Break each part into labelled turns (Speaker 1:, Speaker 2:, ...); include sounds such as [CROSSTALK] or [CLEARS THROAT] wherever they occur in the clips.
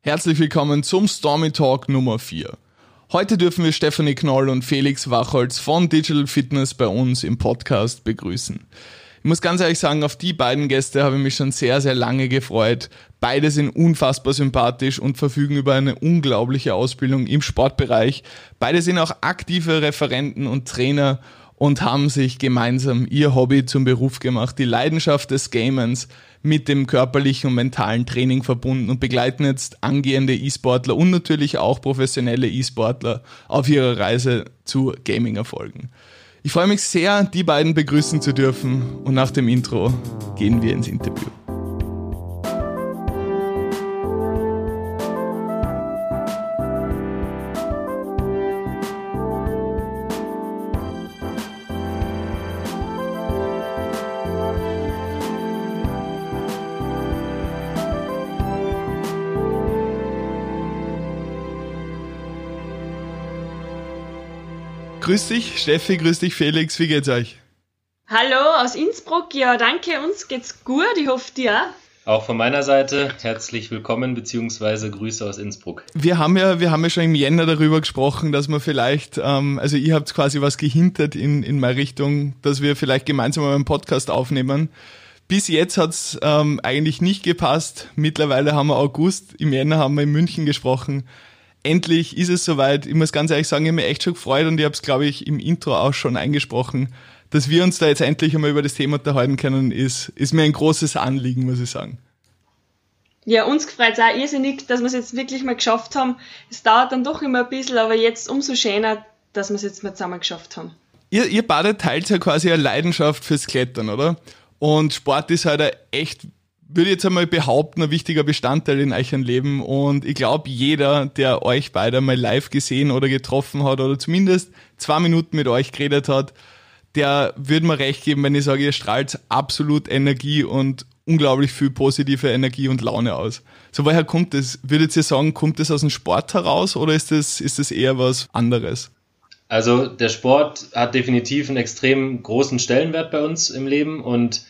Speaker 1: Herzlich willkommen zum Stormy Talk Nummer 4. Heute dürfen wir Stephanie Knoll und Felix Wachholz von Digital Fitness bei uns im Podcast begrüßen. Ich muss ganz ehrlich sagen, auf die beiden Gäste habe ich mich schon sehr, sehr lange gefreut. Beide sind unfassbar sympathisch und verfügen über eine unglaubliche Ausbildung im Sportbereich. Beide sind auch aktive Referenten und Trainer und haben sich gemeinsam ihr Hobby zum Beruf gemacht, die Leidenschaft des Gamens mit dem körperlichen und mentalen Training verbunden und begleiten jetzt angehende E-Sportler und natürlich auch professionelle E-Sportler auf ihrer Reise zu Gaming-Erfolgen. Ich freue mich sehr, die beiden begrüßen zu dürfen und nach dem Intro gehen wir ins Interview. Grüß dich, Steffi, grüß dich, Felix, wie geht's euch?
Speaker 2: Hallo aus Innsbruck, ja, danke, uns geht's gut, ich hoffe dir
Speaker 3: auch. Auch von meiner Seite herzlich willkommen bzw. Grüße aus Innsbruck.
Speaker 1: Wir haben ja, wir haben ja schon im Jänner darüber gesprochen, dass wir vielleicht, ähm, also ihr habt quasi was gehintert in, in meine Richtung, dass wir vielleicht gemeinsam einen Podcast aufnehmen. Bis jetzt hat's ähm, eigentlich nicht gepasst. Mittlerweile haben wir August, im Jänner haben wir in München gesprochen endlich ist es soweit. Ich muss ganz ehrlich sagen, ich habe mich echt schon gefreut und ich habe es, glaube ich, im Intro auch schon eingesprochen. Dass wir uns da jetzt endlich einmal über das Thema unterhalten können, ist, ist mir ein großes Anliegen, muss ich sagen.
Speaker 2: Ja, uns gefreut es auch irrsinnig, dass wir es jetzt wirklich mal geschafft haben. Es dauert dann doch immer ein bisschen, aber jetzt umso schöner, dass wir es jetzt mal zusammen geschafft haben.
Speaker 1: Ihr, ihr beide teilt ja quasi eine Leidenschaft fürs Klettern, oder? Und Sport ist halt ein echt würde jetzt einmal behaupten, ein wichtiger Bestandteil in euch Leben. Und ich glaube, jeder, der euch beide mal live gesehen oder getroffen hat oder zumindest zwei Minuten mit euch geredet hat, der würde mir recht geben, wenn ich sage, ihr strahlt absolut Energie und unglaublich viel positive Energie und Laune aus. So, woher kommt das? Würdet ihr sagen, kommt das aus dem Sport heraus oder ist das, ist das eher was anderes?
Speaker 3: Also, der Sport hat definitiv einen extrem großen Stellenwert bei uns im Leben und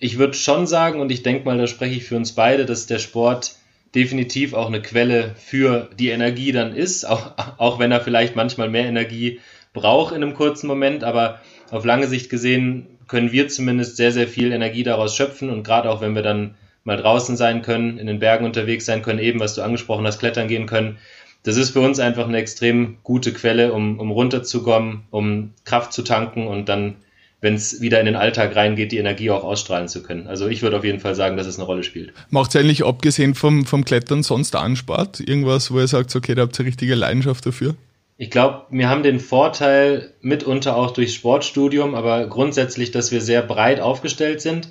Speaker 3: ich würde schon sagen, und ich denke mal, da spreche ich für uns beide, dass der Sport definitiv auch eine Quelle für die Energie dann ist, [LAUGHS] auch, auch wenn er vielleicht manchmal mehr Energie braucht in einem kurzen Moment, aber auf lange Sicht gesehen können wir zumindest sehr, sehr viel Energie daraus schöpfen. Und gerade auch wenn wir dann mal draußen sein können, in den Bergen unterwegs sein können, eben was du angesprochen hast, klettern gehen können, das ist für uns einfach eine extrem gute Quelle, um, um runterzukommen, um Kraft zu tanken und dann wenn es wieder in den Alltag reingeht, die Energie auch ausstrahlen zu können. Also ich würde auf jeden Fall sagen, dass es eine Rolle spielt.
Speaker 1: Macht es eigentlich abgesehen vom, vom Klettern sonst anspart? Irgendwas, wo ihr sagt, okay, da habt ihr richtige Leidenschaft dafür?
Speaker 3: Ich glaube, wir haben den Vorteil mitunter auch durchs Sportstudium, aber grundsätzlich, dass wir sehr breit aufgestellt sind,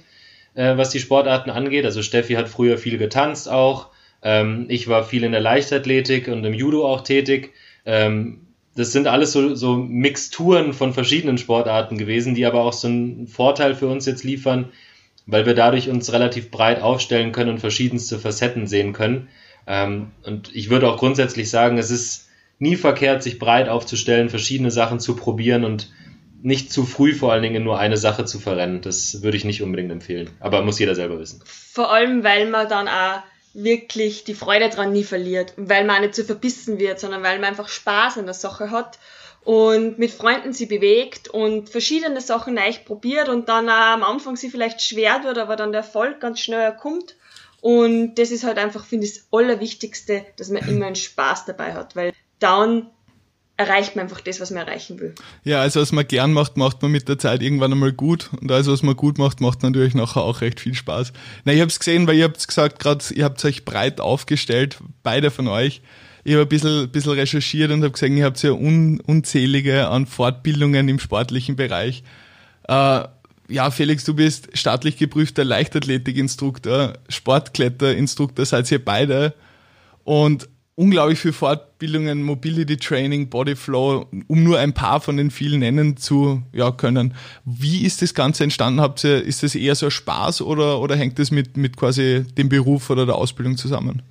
Speaker 3: äh, was die Sportarten angeht. Also Steffi hat früher viel getanzt auch. Ähm, ich war viel in der Leichtathletik und im Judo auch tätig. Ähm, das sind alles so, so Mixturen von verschiedenen Sportarten gewesen, die aber auch so einen Vorteil für uns jetzt liefern, weil wir dadurch uns relativ breit aufstellen können und verschiedenste Facetten sehen können. Ähm, und ich würde auch grundsätzlich sagen, es ist nie verkehrt, sich breit aufzustellen, verschiedene Sachen zu probieren und nicht zu früh vor allen Dingen in nur eine Sache zu verrennen. Das würde ich nicht unbedingt empfehlen. Aber muss jeder selber wissen.
Speaker 2: Vor allem, weil man dann auch wirklich die Freude dran nie verliert, weil man auch nicht zu verbissen wird, sondern weil man einfach Spaß an der Sache hat und mit Freunden sie bewegt und verschiedene Sachen neu probiert und dann auch am Anfang sie vielleicht schwer wird, aber dann der Erfolg ganz schnell kommt. Und das ist halt einfach, finde ich, das Allerwichtigste, dass man immer einen Spaß dabei hat, weil dann erreicht man einfach das, was man erreichen will.
Speaker 1: Ja, also was man gern macht, macht man mit der Zeit irgendwann einmal gut. Und alles, was man gut macht, macht natürlich nachher auch recht viel Spaß. Na, ich habe es gesehen, weil ihr habt gesagt, gerade ihr habt euch breit aufgestellt, beide von euch. Ich habe ein bisschen, bisschen recherchiert und habe gesehen, ihr habt ja un, unzählige an Fortbildungen im sportlichen Bereich. Äh, ja, Felix, du bist staatlich geprüfter Leichtathletikinstruktor, Sportkletterinstruktor, seid ihr beide. Und unglaublich viel Fortbildungen, Mobility Training, Bodyflow, um nur ein paar von den vielen nennen zu ja, können. Wie ist das Ganze entstanden? Habt ihr, ist das eher so ein Spaß oder, oder hängt das mit, mit quasi dem Beruf oder der Ausbildung zusammen?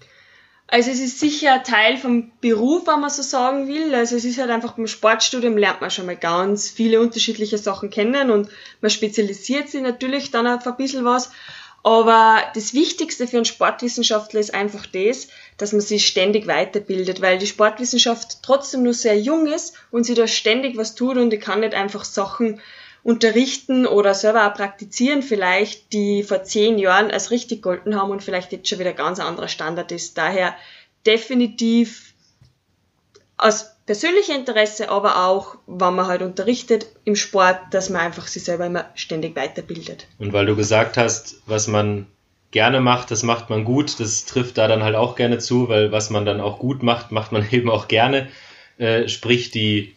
Speaker 2: Also es ist sicher ein Teil vom Beruf, wenn man so sagen will. Also es ist halt einfach beim Sportstudium lernt man schon mal ganz viele unterschiedliche Sachen kennen und man spezialisiert sich natürlich dann auf ein bisschen was. Aber das Wichtigste für einen Sportwissenschaftler ist einfach das, dass man sich ständig weiterbildet, weil die Sportwissenschaft trotzdem nur sehr jung ist und sie da ständig was tut und ich kann nicht einfach Sachen unterrichten oder selber auch praktizieren vielleicht, die vor zehn Jahren als richtig golden haben und vielleicht jetzt schon wieder ganz anderer Standard ist. Daher definitiv aus persönlichem Interesse, aber auch, wenn man halt unterrichtet im Sport, dass man einfach sich selber immer ständig weiterbildet.
Speaker 3: Und weil du gesagt hast, was man gerne macht, das macht man gut, das trifft da dann halt auch gerne zu, weil was man dann auch gut macht, macht man [LAUGHS] eben auch gerne. Äh, sprich, die,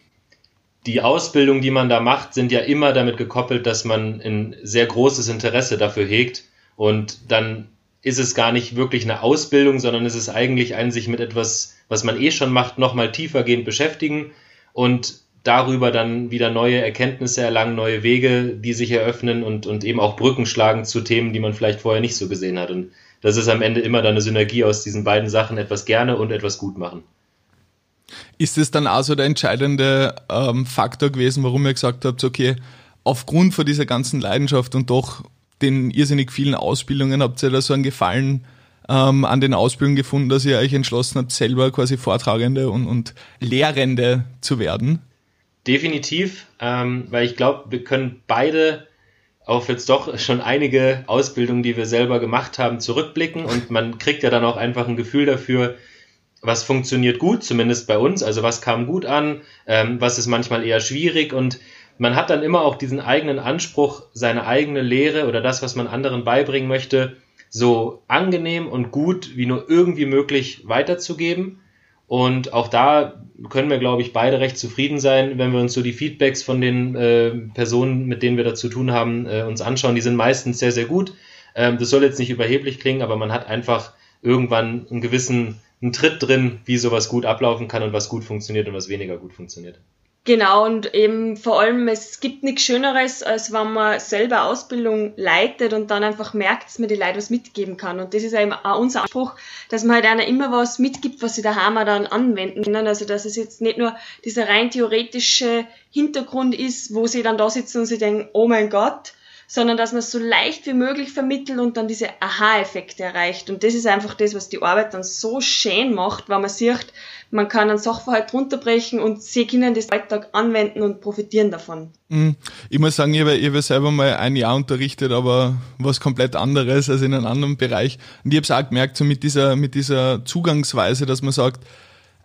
Speaker 3: die Ausbildung, die man da macht, sind ja immer damit gekoppelt, dass man ein sehr großes Interesse dafür hegt und dann ist es gar nicht wirklich eine Ausbildung, sondern es ist eigentlich ein sich mit etwas, was man eh schon macht, nochmal tiefergehend beschäftigen und darüber dann wieder neue Erkenntnisse erlangen, neue Wege, die sich eröffnen und, und eben auch Brücken schlagen zu Themen, die man vielleicht vorher nicht so gesehen hat. Und das ist am Ende immer dann eine Synergie aus diesen beiden Sachen, etwas gerne und etwas gut machen.
Speaker 1: Ist es dann also der entscheidende ähm, Faktor gewesen, warum ihr gesagt habt, okay, aufgrund von dieser ganzen Leidenschaft und doch den irrsinnig vielen Ausbildungen habt ihr da so einen Gefallen ähm, an den Ausbildungen gefunden, dass ihr euch entschlossen habt, selber quasi Vortragende und, und Lehrende zu werden?
Speaker 3: Definitiv, ähm, weil ich glaube, wir können beide auf jetzt doch schon einige Ausbildungen, die wir selber gemacht haben, zurückblicken und man kriegt ja dann auch einfach ein Gefühl dafür, was funktioniert gut, zumindest bei uns, also was kam gut an, ähm, was ist manchmal eher schwierig und man hat dann immer auch diesen eigenen Anspruch, seine eigene Lehre oder das, was man anderen beibringen möchte, so angenehm und gut wie nur irgendwie möglich weiterzugeben. Und auch da können wir, glaube ich, beide recht zufrieden sein, wenn wir uns so die Feedbacks von den äh, Personen, mit denen wir da zu tun haben, äh, uns anschauen. Die sind meistens sehr, sehr gut. Ähm, das soll jetzt nicht überheblich klingen, aber man hat einfach irgendwann einen gewissen einen Tritt drin, wie sowas gut ablaufen kann und was gut funktioniert und was weniger gut funktioniert.
Speaker 2: Genau, und eben vor allem, es gibt nichts Schöneres, als wenn man selber Ausbildung leitet und dann einfach merkt, dass man die Leute was mitgeben kann. Und das ist eben auch unser Anspruch, dass man halt einer immer was mitgibt, was sie daheim dann anwenden können. Also, dass es jetzt nicht nur dieser rein theoretische Hintergrund ist, wo sie dann da sitzen und sie denken, oh mein Gott, sondern dass man es so leicht wie möglich vermittelt und dann diese Aha-Effekte erreicht. Und das ist einfach das, was die Arbeit dann so schön macht, weil man sieht, man kann einen Sachverhalt runterbrechen und sie können das Alltag anwenden und profitieren davon.
Speaker 1: Mhm. Ich muss sagen, ich habe, selber mal ein Jahr unterrichtet, aber was komplett anderes als in einem anderen Bereich. Und ich habe es auch gemerkt, so mit dieser, mit dieser Zugangsweise, dass man sagt,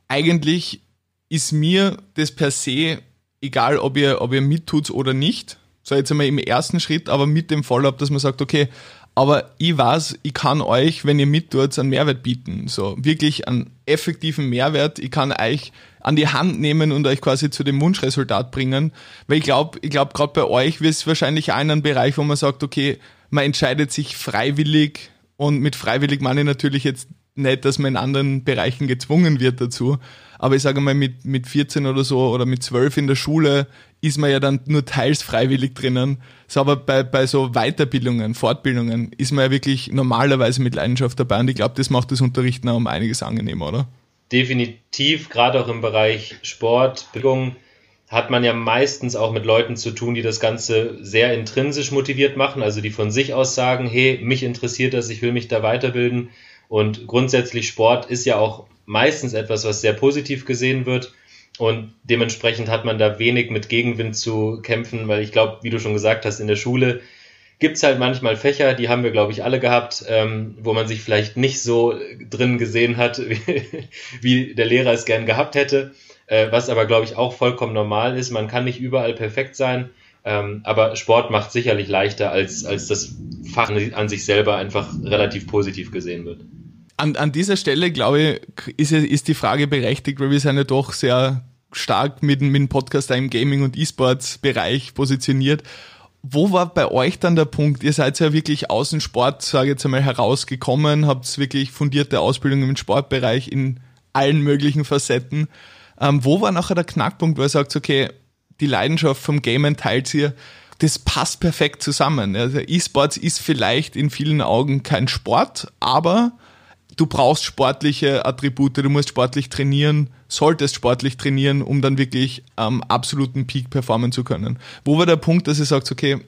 Speaker 1: eigentlich ist mir das per se egal, ob ihr, ob ihr mittut oder nicht so jetzt einmal im ersten Schritt, aber mit dem Follow-up, dass man sagt, okay, aber ich weiß, ich kann euch, wenn ihr mit tut, einen Mehrwert bieten. So wirklich einen effektiven Mehrwert. Ich kann euch an die Hand nehmen und euch quasi zu dem Wunschresultat bringen. Weil ich glaube, ich glaube, gerade bei euch wird es wahrscheinlich einen Bereich, wo man sagt, okay, man entscheidet sich freiwillig und mit freiwillig meine ich natürlich jetzt nicht, dass man in anderen Bereichen gezwungen wird dazu. Aber ich sage mal, mit, mit 14 oder so oder mit 12 in der Schule ist man ja dann nur teils freiwillig drinnen. So, aber bei, bei so Weiterbildungen, Fortbildungen ist man ja wirklich normalerweise mit Leidenschaft dabei und ich glaube, das macht das Unterrichten auch um einiges angenehmer, oder?
Speaker 3: Definitiv, gerade auch im Bereich Sport, Bewegung hat man ja meistens auch mit Leuten zu tun, die das Ganze sehr intrinsisch motiviert machen, also die von sich aus sagen, hey, mich interessiert das, ich will mich da weiterbilden. Und grundsätzlich Sport ist ja auch meistens etwas, was sehr positiv gesehen wird. Und dementsprechend hat man da wenig mit Gegenwind zu kämpfen, weil ich glaube, wie du schon gesagt hast, in der Schule gibt's halt manchmal Fächer, die haben wir, glaube ich, alle gehabt, ähm, wo man sich vielleicht nicht so drin gesehen hat, wie, [LAUGHS] wie der Lehrer es gern gehabt hätte. Äh, was aber, glaube ich, auch vollkommen normal ist. Man kann nicht überall perfekt sein, ähm, aber Sport macht sicherlich leichter, als, als das Fach an sich selber einfach relativ positiv gesehen wird.
Speaker 1: An, an dieser Stelle, glaube ich, ist, ist die Frage berechtigt, weil wir sind ja doch sehr stark mit, mit dem Podcast im Gaming- und E-Sports-Bereich positioniert. Wo war bei euch dann der Punkt? Ihr seid ja wirklich aus dem Sport, sage ich jetzt einmal, herausgekommen, habt wirklich fundierte Ausbildung im Sportbereich in allen möglichen Facetten. Ähm, wo war nachher der Knackpunkt, wo ihr sagt, okay, die Leidenschaft vom Gamen teilt ihr, das passt perfekt zusammen. Also E-Sports ist vielleicht in vielen Augen kein Sport, aber du brauchst sportliche Attribute, du musst sportlich trainieren, solltest sportlich trainieren, um dann wirklich am absoluten Peak performen zu können. Wo war der Punkt, dass ihr sagt, okay,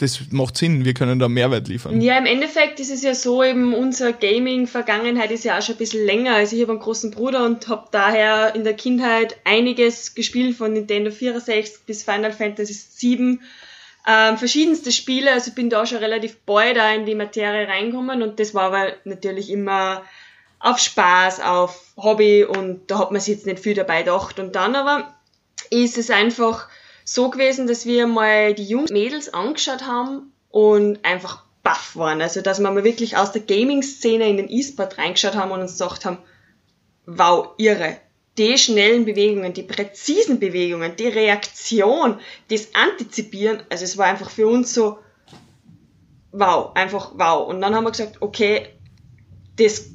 Speaker 1: das macht Sinn, wir können da Mehrwert liefern.
Speaker 2: Ja, im Endeffekt ist es ja so, eben unsere Gaming-Vergangenheit ist ja auch schon ein bisschen länger. Also ich habe einen großen Bruder und habe daher in der Kindheit einiges gespielt, von Nintendo 64 bis Final Fantasy 7. Ähm, verschiedenste Spiele, also bin da schon relativ bald da in die Materie reingekommen und das war aber natürlich immer auf Spaß, auf Hobby und da hat man sich jetzt nicht viel dabei gedacht. Und dann aber ist es einfach so gewesen, dass wir mal die Jungs Mädels angeschaut haben und einfach baff waren. Also, dass wir mal wirklich aus der Gaming-Szene in den E-Sport reingeschaut haben und uns gedacht haben, wow, irre. Die schnellen Bewegungen, die präzisen Bewegungen, die Reaktion, das Antizipieren, also es war einfach für uns so, wow, einfach wow. Und dann haben wir gesagt, okay, das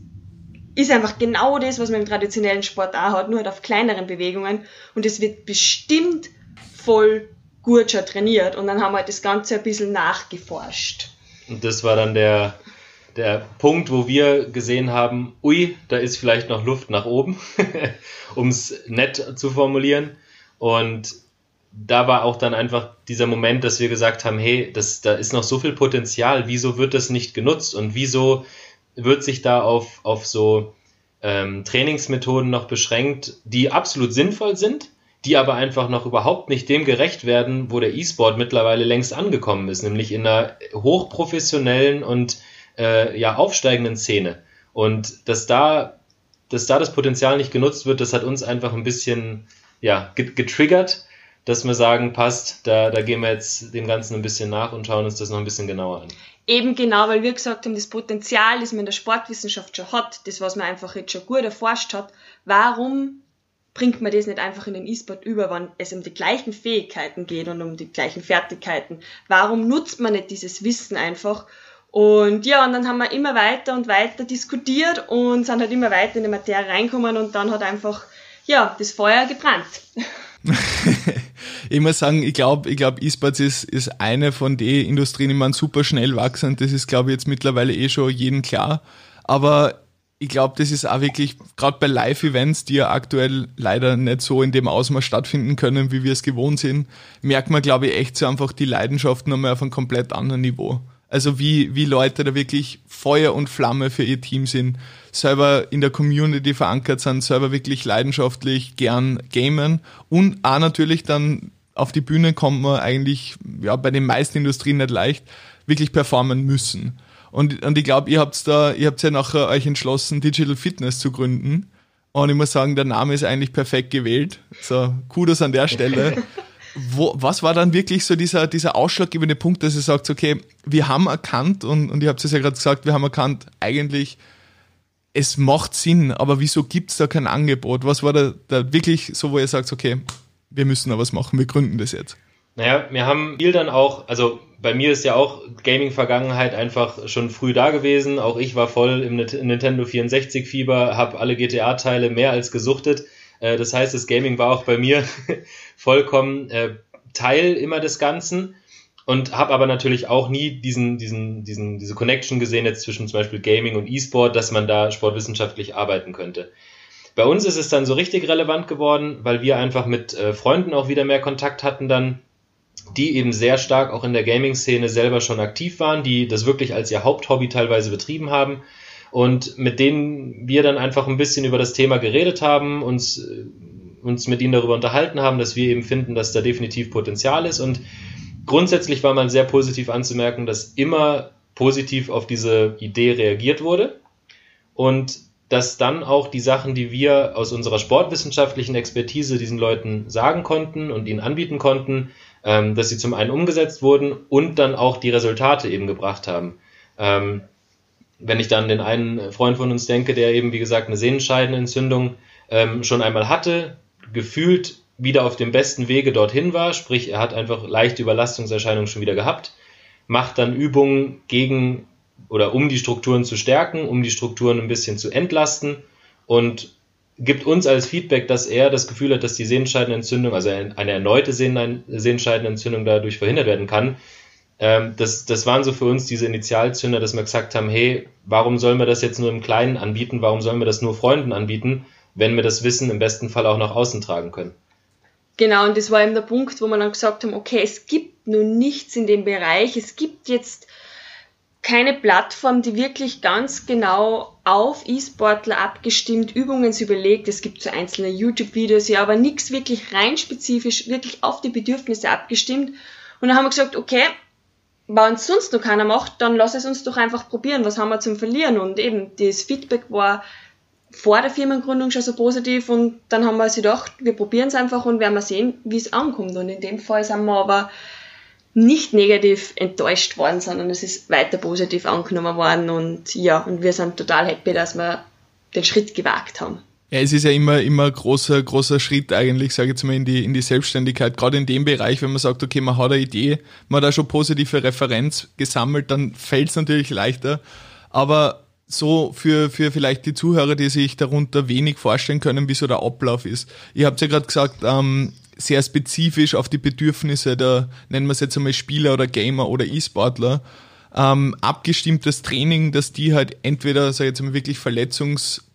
Speaker 2: ist einfach genau das, was man im traditionellen Sport auch hat, nur halt auf kleineren Bewegungen. Und es wird bestimmt voll gut schon trainiert und dann haben wir das Ganze ein bisschen nachgeforscht.
Speaker 3: Und das war dann der, der Punkt, wo wir gesehen haben, ui, da ist vielleicht noch Luft nach oben, [LAUGHS] um es nett zu formulieren. Und da war auch dann einfach dieser Moment, dass wir gesagt haben, hey, das, da ist noch so viel Potenzial, wieso wird das nicht genutzt und wieso wird sich da auf, auf so ähm, Trainingsmethoden noch beschränkt, die absolut sinnvoll sind, die aber einfach noch überhaupt nicht dem gerecht werden, wo der E-Sport mittlerweile längst angekommen ist, nämlich in einer hochprofessionellen und äh, ja aufsteigenden Szene. Und dass da, dass da das Potenzial nicht genutzt wird, das hat uns einfach ein bisschen ja, getriggert, dass wir sagen, passt, da, da gehen wir jetzt dem Ganzen ein bisschen nach und schauen uns das noch ein bisschen genauer an.
Speaker 2: Eben genau, weil wir gesagt haben, das Potenzial, das man in der Sportwissenschaft schon hat, das, was man einfach jetzt schon gut erforscht hat, warum bringt man das nicht einfach in den E-Sport über, wenn es um die gleichen Fähigkeiten geht und um die gleichen Fertigkeiten? Warum nutzt man nicht dieses Wissen einfach? Und ja, und dann haben wir immer weiter und weiter diskutiert und sind halt immer weiter in die Materie reinkommen und dann hat einfach, ja, das Feuer gebrannt. [LAUGHS]
Speaker 1: ich muss sagen, ich glaube, ich glaube, E-Sports ist, ist eine von den Industrien, die man super schnell wachsen. Das ist, glaube ich, jetzt mittlerweile eh schon jedem klar. Aber ich glaube, das ist auch wirklich, gerade bei Live-Events, die ja aktuell leider nicht so in dem Ausmaß stattfinden können, wie wir es gewohnt sind, merkt man, glaube ich, echt so einfach die Leidenschaft nochmal auf einem komplett anderen Niveau. Also wie, wie Leute da wirklich Feuer und Flamme für ihr Team sind, selber in der Community verankert sind, selber wirklich leidenschaftlich gern gamen und auch natürlich dann auf die Bühne kommt man eigentlich ja, bei den meisten Industrien nicht leicht, wirklich performen müssen. Und, und ich glaube, ihr habt da, ihr habt ja nachher euch entschlossen, Digital Fitness zu gründen. Und ich muss sagen, der Name ist eigentlich perfekt gewählt. So, Kudos an der Stelle. [LAUGHS] Wo, was war dann wirklich so dieser, dieser ausschlaggebende Punkt, dass ihr sagt, okay, wir haben erkannt, und, und ihr habt es ja gerade gesagt, wir haben erkannt, eigentlich, es macht Sinn, aber wieso gibt es da kein Angebot? Was war da, da wirklich so, wo ihr sagt, okay, wir müssen da was machen, wir gründen das jetzt?
Speaker 3: Naja, wir haben viel dann auch, also bei mir ist ja auch Gaming-Vergangenheit einfach schon früh da gewesen. Auch ich war voll im Nintendo 64-Fieber, habe alle GTA-Teile mehr als gesuchtet. Äh, das heißt, das Gaming war auch bei mir [LAUGHS] vollkommen äh, Teil immer des Ganzen und habe aber natürlich auch nie diesen, diesen, diesen, diese Connection gesehen jetzt zwischen zum Beispiel Gaming und E-Sport, dass man da sportwissenschaftlich arbeiten könnte. Bei uns ist es dann so richtig relevant geworden, weil wir einfach mit äh, Freunden auch wieder mehr Kontakt hatten dann die eben sehr stark auch in der Gaming-Szene selber schon aktiv waren, die das wirklich als ihr Haupthobby teilweise betrieben haben und mit denen wir dann einfach ein bisschen über das Thema geredet haben, uns, äh, uns mit ihnen darüber unterhalten haben, dass wir eben finden, dass da definitiv Potenzial ist und grundsätzlich war man sehr positiv anzumerken, dass immer positiv auf diese Idee reagiert wurde und dass dann auch die Sachen, die wir aus unserer sportwissenschaftlichen Expertise diesen Leuten sagen konnten und ihnen anbieten konnten, ähm, dass sie zum einen umgesetzt wurden und dann auch die Resultate eben gebracht haben. Ähm, wenn ich dann den einen Freund von uns denke, der eben, wie gesagt, eine Sehnenscheidenentzündung ähm, schon einmal hatte, gefühlt wieder auf dem besten Wege dorthin war, sprich, er hat einfach leichte Überlastungserscheinungen schon wieder gehabt, macht dann Übungen gegen oder um die Strukturen zu stärken, um die Strukturen ein bisschen zu entlasten und gibt uns als Feedback, dass er das Gefühl hat, dass die Sehenscheidenentzündung, also eine erneute Sehenscheidenentzündung dadurch verhindert werden kann. Ähm, das, das waren so für uns diese Initialzünder, dass wir gesagt haben, hey, warum sollen wir das jetzt nur im Kleinen anbieten? Warum sollen wir das nur Freunden anbieten, wenn wir das Wissen im besten Fall auch nach außen tragen können?
Speaker 2: Genau, und das war eben der Punkt, wo wir dann gesagt haben, okay, es gibt nun nichts in dem Bereich, es gibt jetzt keine Plattform, die wirklich ganz genau auf E-Sportler abgestimmt Übungen überlegt. Es gibt so einzelne YouTube-Videos, ja, aber nichts wirklich rein spezifisch, wirklich auf die Bedürfnisse abgestimmt. Und dann haben wir gesagt, okay, wenn es sonst noch keiner macht, dann lass es uns doch einfach probieren. Was haben wir zum Verlieren? Und eben, das Feedback war vor der Firmengründung schon so positiv und dann haben wir uns gedacht, wir probieren es einfach und werden mal sehen, wie es ankommt. Und in dem Fall sind wir aber nicht negativ enttäuscht worden, sondern es ist weiter positiv angenommen worden und ja, und wir sind total happy, dass wir den Schritt gewagt haben.
Speaker 1: Ja, es ist ja immer, immer großer, großer Schritt eigentlich, sage ich jetzt mal, in die, in die Selbstständigkeit. Gerade in dem Bereich, wenn man sagt, okay, man hat eine Idee, man hat da schon positive Referenz gesammelt, dann fällt es natürlich leichter. Aber so für, für vielleicht die Zuhörer, die sich darunter wenig vorstellen können, wie so der Ablauf ist. Ihr habt ja gerade gesagt, ähm, sehr spezifisch auf die Bedürfnisse der, nennen wir es jetzt einmal Spieler oder Gamer oder E-Sportler, ähm, abgestimmtes Training, dass die halt entweder, sag ich jetzt mal, wirklich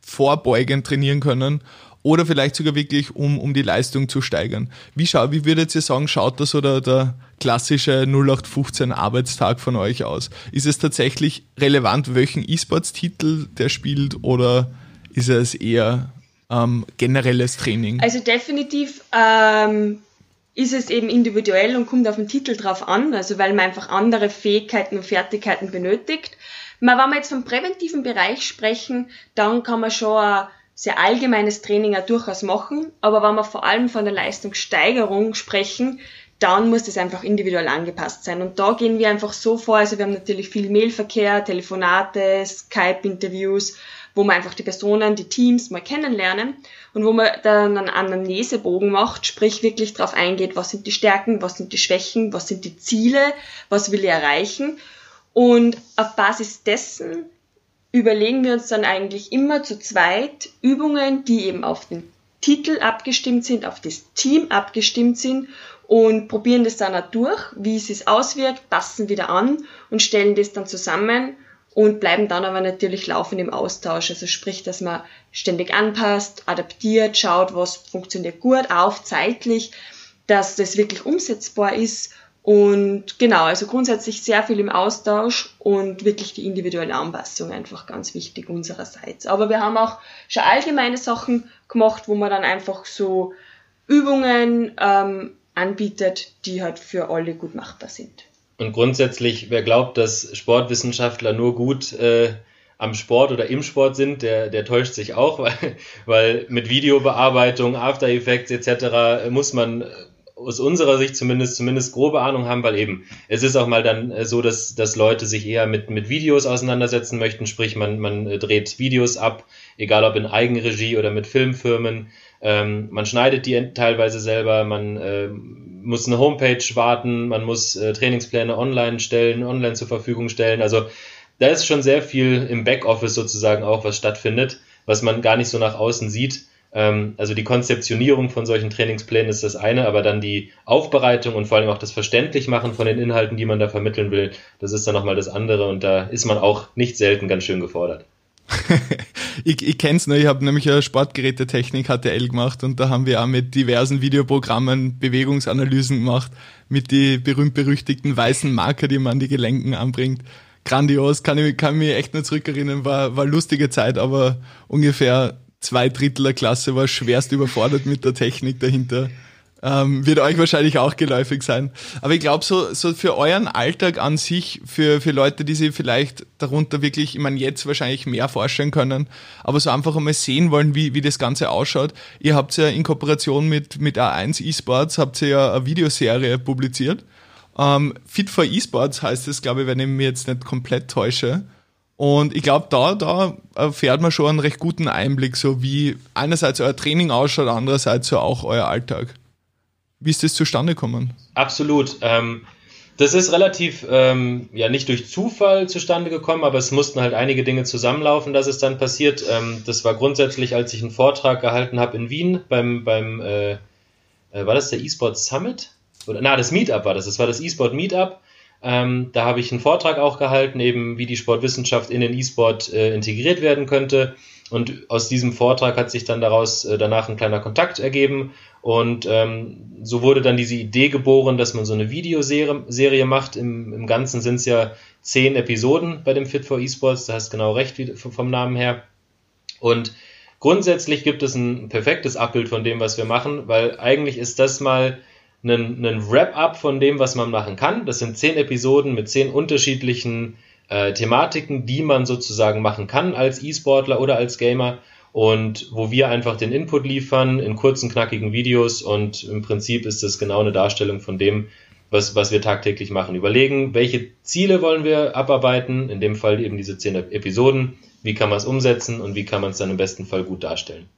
Speaker 1: verletzungsvorbeugend trainieren können oder vielleicht sogar wirklich, um, um die Leistung zu steigern. Wie, schau, wie würdet ihr sagen, schaut das oder der klassische 0815 Arbeitstag von euch aus? Ist es tatsächlich relevant, welchen E-Sports-Titel der spielt oder ist es eher ähm, generelles Training?
Speaker 2: Also definitiv ähm, ist es eben individuell und kommt auf den Titel drauf an, also weil man einfach andere Fähigkeiten und Fertigkeiten benötigt. Wenn wir jetzt vom präventiven Bereich sprechen, dann kann man schon ein sehr allgemeines Training auch durchaus machen, aber wenn wir vor allem von der Leistungssteigerung sprechen, dann muss das einfach individuell angepasst sein. Und da gehen wir einfach so vor, also wir haben natürlich viel Mailverkehr, Telefonate, Skype-Interviews, wo man einfach die Personen, die Teams mal kennenlernen und wo man dann einen Anamnesebogen macht, sprich wirklich darauf eingeht, was sind die Stärken, was sind die Schwächen, was sind die Ziele, was will ich erreichen. Und auf Basis dessen überlegen wir uns dann eigentlich immer zu zweit Übungen, die eben auf den Titel abgestimmt sind, auf das Team abgestimmt sind und probieren das dann auch durch, wie es sich auswirkt, passen wieder an und stellen das dann zusammen und bleiben dann aber natürlich laufend im Austausch. Also sprich, dass man ständig anpasst, adaptiert, schaut, was funktioniert gut, auf zeitlich, dass das wirklich umsetzbar ist. Und genau, also grundsätzlich sehr viel im Austausch und wirklich die individuelle Anpassung einfach ganz wichtig unsererseits. Aber wir haben auch schon allgemeine Sachen gemacht, wo man dann einfach so Übungen ähm, anbietet, die halt für alle gut machbar sind.
Speaker 3: Und grundsätzlich, wer glaubt, dass Sportwissenschaftler nur gut äh, am Sport oder im Sport sind, der, der täuscht sich auch, [LAUGHS] weil, weil mit Videobearbeitung, After Effects etc. muss man aus unserer Sicht zumindest zumindest grobe Ahnung haben, weil eben es ist auch mal dann äh, so, dass, dass Leute sich eher mit, mit Videos auseinandersetzen möchten, sprich man, man äh, dreht Videos ab, egal ob in Eigenregie oder mit Filmfirmen, ähm, man schneidet die teilweise selber, man äh, muss eine Homepage warten, man muss äh, Trainingspläne online stellen, online zur Verfügung stellen. Also da ist schon sehr viel im Backoffice sozusagen auch, was stattfindet, was man gar nicht so nach außen sieht. Ähm, also die Konzeptionierung von solchen Trainingsplänen ist das eine, aber dann die Aufbereitung und vor allem auch das Verständlichmachen von den Inhalten, die man da vermitteln will, das ist dann nochmal das andere und da ist man auch nicht selten ganz schön gefordert. [LAUGHS]
Speaker 1: ich, ich kenn's nur, ich habe nämlich eine Sportgerätetechnik HTL gemacht und da haben wir auch mit diversen Videoprogrammen Bewegungsanalysen gemacht, mit die berühmt-berüchtigten weißen Marker, die man an die Gelenken anbringt. Grandios, kann ich kann mich echt nur zurückerinnern, war, war lustige Zeit, aber ungefähr zwei Drittel der Klasse war schwerst überfordert mit der Technik dahinter. Ähm, wird euch wahrscheinlich auch geläufig sein. Aber ich glaube, so, so für euren Alltag an sich, für, für Leute, die sich vielleicht darunter wirklich, ich meine, jetzt wahrscheinlich mehr vorstellen können, aber so einfach einmal sehen wollen, wie, wie das Ganze ausschaut. Ihr habt ja in Kooperation mit, mit A1 Esports, habt ihr ja eine Videoserie publiziert. Ähm, Fit for Esports heißt es, glaube ich, wenn ich mich jetzt nicht komplett täusche. Und ich glaube, da, da erfährt man schon einen recht guten Einblick, so wie einerseits euer Training ausschaut, andererseits so auch euer Alltag. Wie ist das zustande gekommen?
Speaker 3: Absolut. Ähm, das ist relativ, ähm, ja, nicht durch Zufall zustande gekommen, aber es mussten halt einige Dinge zusammenlaufen, dass es dann passiert. Ähm, das war grundsätzlich, als ich einen Vortrag gehalten habe in Wien beim, beim äh, äh, war das der eSport Summit? Oder, na, das Meetup war das. Das war das eSport Meetup. Ähm, da habe ich einen Vortrag auch gehalten, eben wie die Sportwissenschaft in den E-Sport äh, integriert werden könnte. Und aus diesem Vortrag hat sich dann daraus äh, danach ein kleiner Kontakt ergeben Und ähm, so wurde dann diese Idee geboren, dass man so eine Videoserie Serie macht. Im, Im Ganzen sind es ja zehn Episoden bei dem Fit for Esports, da hast genau recht wie, vom Namen her. Und grundsätzlich gibt es ein perfektes Abbild von dem, was wir machen, weil eigentlich ist das mal ein, ein Wrap-up von dem, was man machen kann. Das sind zehn Episoden mit zehn unterschiedlichen äh, Thematiken, die man sozusagen machen kann als E-Sportler oder als Gamer und wo wir einfach den Input liefern in kurzen, knackigen Videos und im Prinzip ist das genau eine Darstellung von dem, was, was wir tagtäglich machen. Überlegen, welche Ziele wollen wir abarbeiten, in dem Fall eben diese zehn Episoden, wie kann man es umsetzen und wie kann man es dann im besten Fall gut darstellen.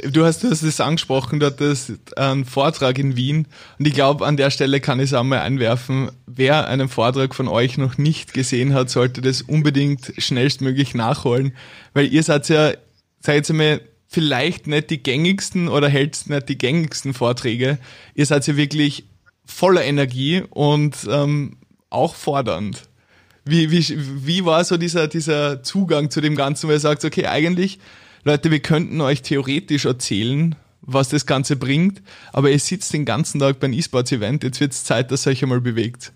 Speaker 1: Du hast, es angesprochen, du hattest einen Vortrag in Wien und ich glaube, an der Stelle kann ich es auch mal einwerfen. Wer einen Vortrag von euch noch nicht gesehen hat, sollte das unbedingt schnellstmöglich nachholen, weil ihr seid ja sag jetzt einmal, vielleicht nicht die gängigsten oder hältst nicht die gängigsten Vorträge. Ihr seid ja wirklich voller Energie und ähm, auch fordernd. Wie, wie, wie war so dieser, dieser Zugang zu dem Ganzen, weil ihr sagt, okay, eigentlich, Leute, wir könnten euch theoretisch erzählen, was das Ganze bringt, aber ihr sitzt den ganzen Tag beim E-Sports-Event, jetzt wird es Zeit, dass ihr euch einmal bewegt.